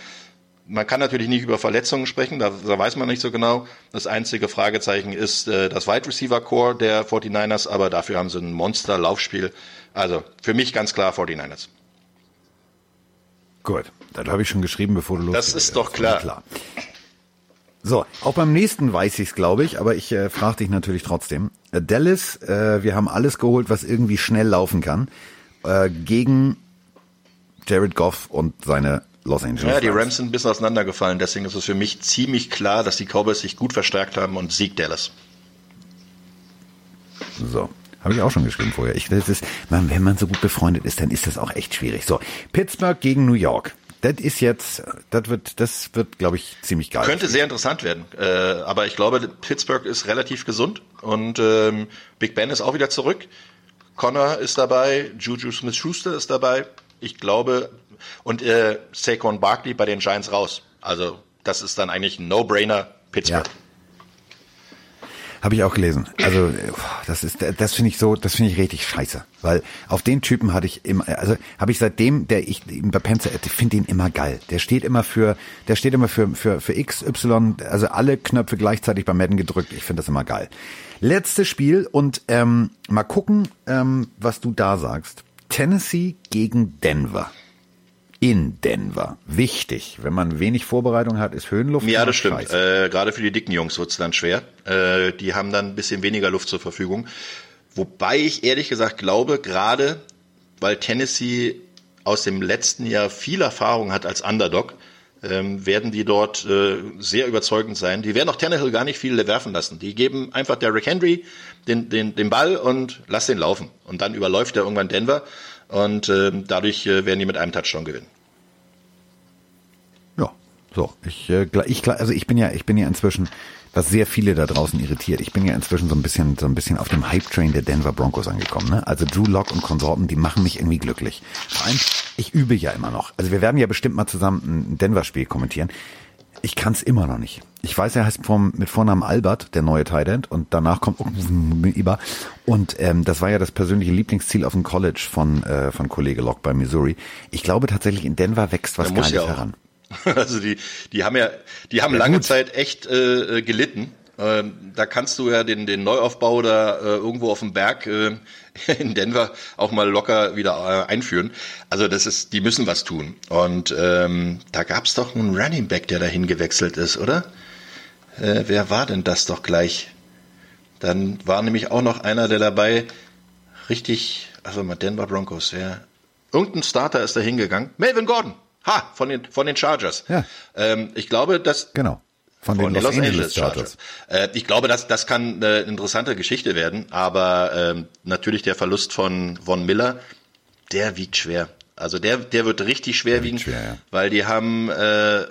Man kann natürlich nicht über Verletzungen sprechen, da, da weiß man nicht so genau. Das einzige Fragezeichen ist äh, das Wide Receiver Core der 49ers, aber dafür haben sie ein Monster-Laufspiel Also für mich ganz klar 49ers. Gut, das habe ich schon geschrieben, bevor du los Das ist doch klar. klar. So, auch beim nächsten weiß ich es, glaube ich, aber ich äh, frage dich natürlich trotzdem. Äh, Dallas, äh, wir haben alles geholt, was irgendwie schnell laufen kann, äh, gegen Jared Goff und seine Los Angeles. Ja, die Rams sind ein bisschen auseinandergefallen, deswegen ist es für mich ziemlich klar, dass die Cowboys sich gut verstärkt haben und Sieg Dallas. So. Habe ich auch schon geschrieben vorher. Ich, das ist, man, wenn man so gut befreundet ist, dann ist das auch echt schwierig. So, Pittsburgh gegen New York. Das ist jetzt, das wird, das wird, glaube ich, ziemlich geil. Könnte sehr interessant werden. Äh, aber ich glaube, Pittsburgh ist relativ gesund und ähm, Big Ben ist auch wieder zurück. Connor ist dabei, Juju Smith-Schuster ist dabei. Ich glaube, und äh, Saquon Barkley bei den Giants raus. Also das ist dann eigentlich ein No-Brainer Pittsburgh. Ja. Habe ich auch gelesen. Also das ist, das finde ich so, das finde ich richtig scheiße, weil auf den Typen hatte ich immer, also habe ich seitdem, der ich bei Penzer, ich finde ihn immer geil. Der steht immer für, der steht immer für für für X, Y, also alle Knöpfe gleichzeitig beim Madden gedrückt. Ich finde das immer geil. Letztes Spiel und ähm, mal gucken, ähm, was du da sagst. Tennessee gegen Denver in Denver. Wichtig. Wenn man wenig Vorbereitung hat, ist Höhenluft. Ja, das stimmt. Äh, gerade für die dicken Jungs wird's dann schwer. Äh, die haben dann ein bisschen weniger Luft zur Verfügung. Wobei ich ehrlich gesagt glaube, gerade weil Tennessee aus dem letzten Jahr viel Erfahrung hat als Underdog, ähm, werden die dort äh, sehr überzeugend sein. Die werden auch Tannehill gar nicht viel werfen lassen. Die geben einfach Derrick Henry den, den, den Ball und lass den laufen. Und dann überläuft er irgendwann Denver und äh, dadurch äh, werden die mit einem Touchdown gewinnen. So. Ich, äh, ich, also ich bin ja, ich bin ja inzwischen, was sehr viele da draußen irritiert. Ich bin ja inzwischen so ein bisschen, so ein bisschen auf dem Hype-Train der Denver Broncos angekommen. Ne? Also Drew Lock und Konsorten, die machen mich irgendwie glücklich. Vor allem, ich übe ja immer noch. Also wir werden ja bestimmt mal zusammen ein Denver-Spiel kommentieren. Ich kann es immer noch nicht. Ich weiß, er heißt vom, mit Vornamen Albert, der neue Tight und danach kommt Iba. Und ähm, das war ja das persönliche Lieblingsziel auf dem College von, äh, von Kollege Locke bei Missouri. Ich glaube tatsächlich, in Denver wächst was gar nicht ja heran. [laughs] Also die, die haben ja, die haben ja, lange gut. Zeit echt äh, äh, gelitten. Ähm, da kannst du ja den, den Neuaufbau da äh, irgendwo auf dem Berg äh, [laughs] in Denver auch mal locker wieder äh, einführen. Also das ist, die müssen was tun. Und ähm, da gab's doch einen Running Back, der dahin gewechselt ist, oder? Äh, wer war denn das doch gleich? Dann war nämlich auch noch einer, der dabei richtig, also mal Denver Broncos, ja. Irgendein Starter ist da hingegangen. Melvin Gordon. Ha, von den, von den Chargers. Ja. Ähm, ich glaube, dass. Genau. Von, von den Los, Los Angeles, Angeles Chargers. Chargers. Äh, ich glaube, dass das kann eine interessante Geschichte werden, aber ähm, natürlich der Verlust von Von Miller, der wiegt schwer. Also der, der wird richtig schwer der wiegen, schwer, ja. weil die haben, äh,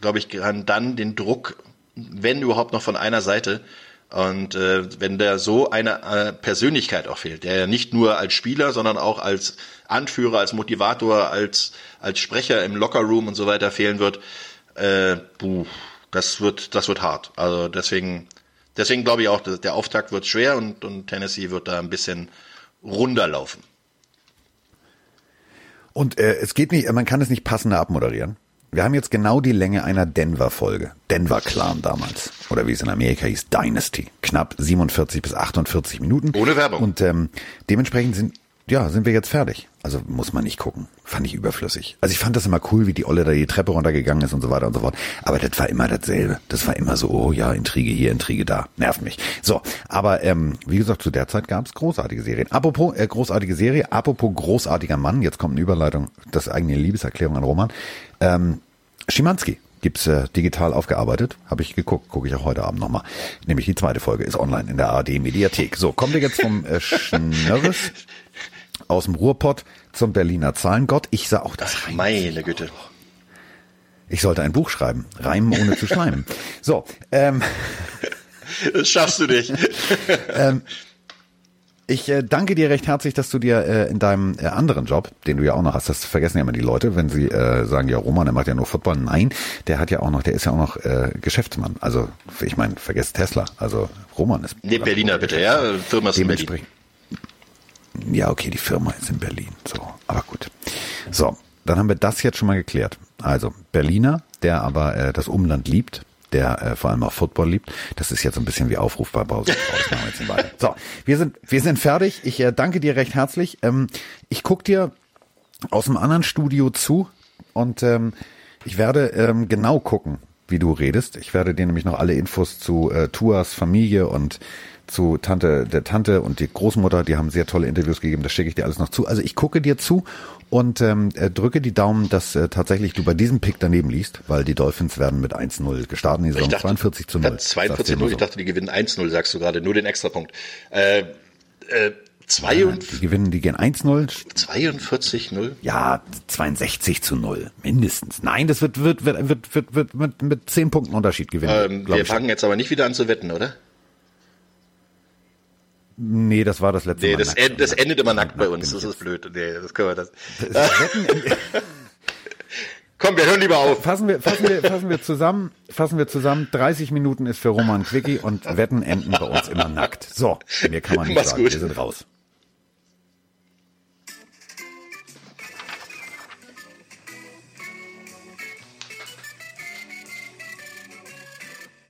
glaube ich, dann den Druck, wenn überhaupt noch von einer Seite. Und äh, wenn der so eine äh, Persönlichkeit auch fehlt, der ja nicht nur als Spieler, sondern auch als Anführer, als Motivator, als als Sprecher im Lockerroom und so weiter fehlen wird, äh, buh, das wird, das wird hart. Also deswegen, deswegen glaube ich auch, der Auftakt wird schwer und, und Tennessee wird da ein bisschen runterlaufen. Und äh, es geht nicht, man kann es nicht passender abmoderieren. Wir haben jetzt genau die Länge einer Denver-Folge. Denver Clan damals. Oder wie es in Amerika hieß, Dynasty. Knapp 47 bis 48 Minuten. Ohne Werbung. Und ähm, dementsprechend sind ja, sind wir jetzt fertig. Also muss man nicht gucken. Fand ich überflüssig. Also ich fand das immer cool, wie die Olle da die Treppe runtergegangen ist und so weiter und so fort. Aber das war immer dasselbe. Das war immer so, oh ja, Intrige hier, Intrige da. Nervt mich. So, aber ähm, wie gesagt, zu der Zeit gab es großartige Serien. Apropos äh, großartige Serie, apropos großartiger Mann, jetzt kommt eine Überleitung, das eigene Liebeserklärung an Roman. Ähm, Schimanski gibt's äh, digital aufgearbeitet. Habe ich geguckt, gucke ich auch heute Abend nochmal. Nämlich die zweite Folge ist online in der ARD Mediathek. So, kommen wir jetzt vom äh, Schnörres aus dem Ruhrpott zum Berliner Zahlengott. Ich sah auch das. Ach, meine Güte. Ich sollte ein Buch schreiben. Reimen ohne zu schleimen. So, ähm. Das schaffst du nicht. ähm, ich äh, danke dir recht herzlich, dass du dir äh, in deinem äh, anderen Job, den du ja auch noch hast, das vergessen ja immer die Leute, wenn sie äh, sagen, ja, Roman, der macht ja nur Football. Nein, der hat ja auch noch, der ist ja auch noch äh, Geschäftsmann. Also ich meine, vergesst Tesla. Also Roman ist. Nee, Berliner bitte, ja. Firma ist in Berlin. Ja, okay, die Firma ist in Berlin. So, aber gut. So, dann haben wir das jetzt schon mal geklärt. Also Berliner, der aber äh, das Umland liebt, der äh, vor allem auch Football liebt. Das ist jetzt so ein bisschen wie Aufruf bei Pause. So, wir sind, wir sind fertig. Ich äh, danke dir recht herzlich. Ähm, ich guck dir aus dem anderen Studio zu und ähm, ich werde ähm, genau gucken, wie du redest. Ich werde dir nämlich noch alle Infos zu äh, Tuas Familie und zu Tante, der Tante und die Großmutter, die haben sehr tolle Interviews gegeben, das schicke ich dir alles noch zu. Also ich gucke dir zu und ähm, äh, drücke die Daumen, dass äh, tatsächlich du bei diesem Pick daneben liest, weil die Dolphins werden mit 1-0 gestartet in die Saison, 42 zu 0. 42 0, ich dachte, die gewinnen 1-0, sagst du gerade, nur den Extrapunkt. Äh, äh, 42, die gewinnen, die gehen 1-0. 42-0? Ja, 62 zu 0, mindestens. Nein, das wird, wird, wird, wird, wird, wird mit, mit 10 Punkten Unterschied gewinnen. Ähm, wir fangen jetzt aber nicht wieder an zu wetten, oder? Nee, das war das letzte nee, Mal. Das, end, das endet immer nackt bei uns. Das ist blöd. Nee, das können wir das. Komm, wir hören lieber auf. Fassen wir, fassen wir, fassen wir zusammen, fassen wir zusammen. 30 Minuten ist für Roman Quickie und Wetten enden bei uns immer nackt. So, mir kann man nicht Mach's sagen, gut. wir sind raus.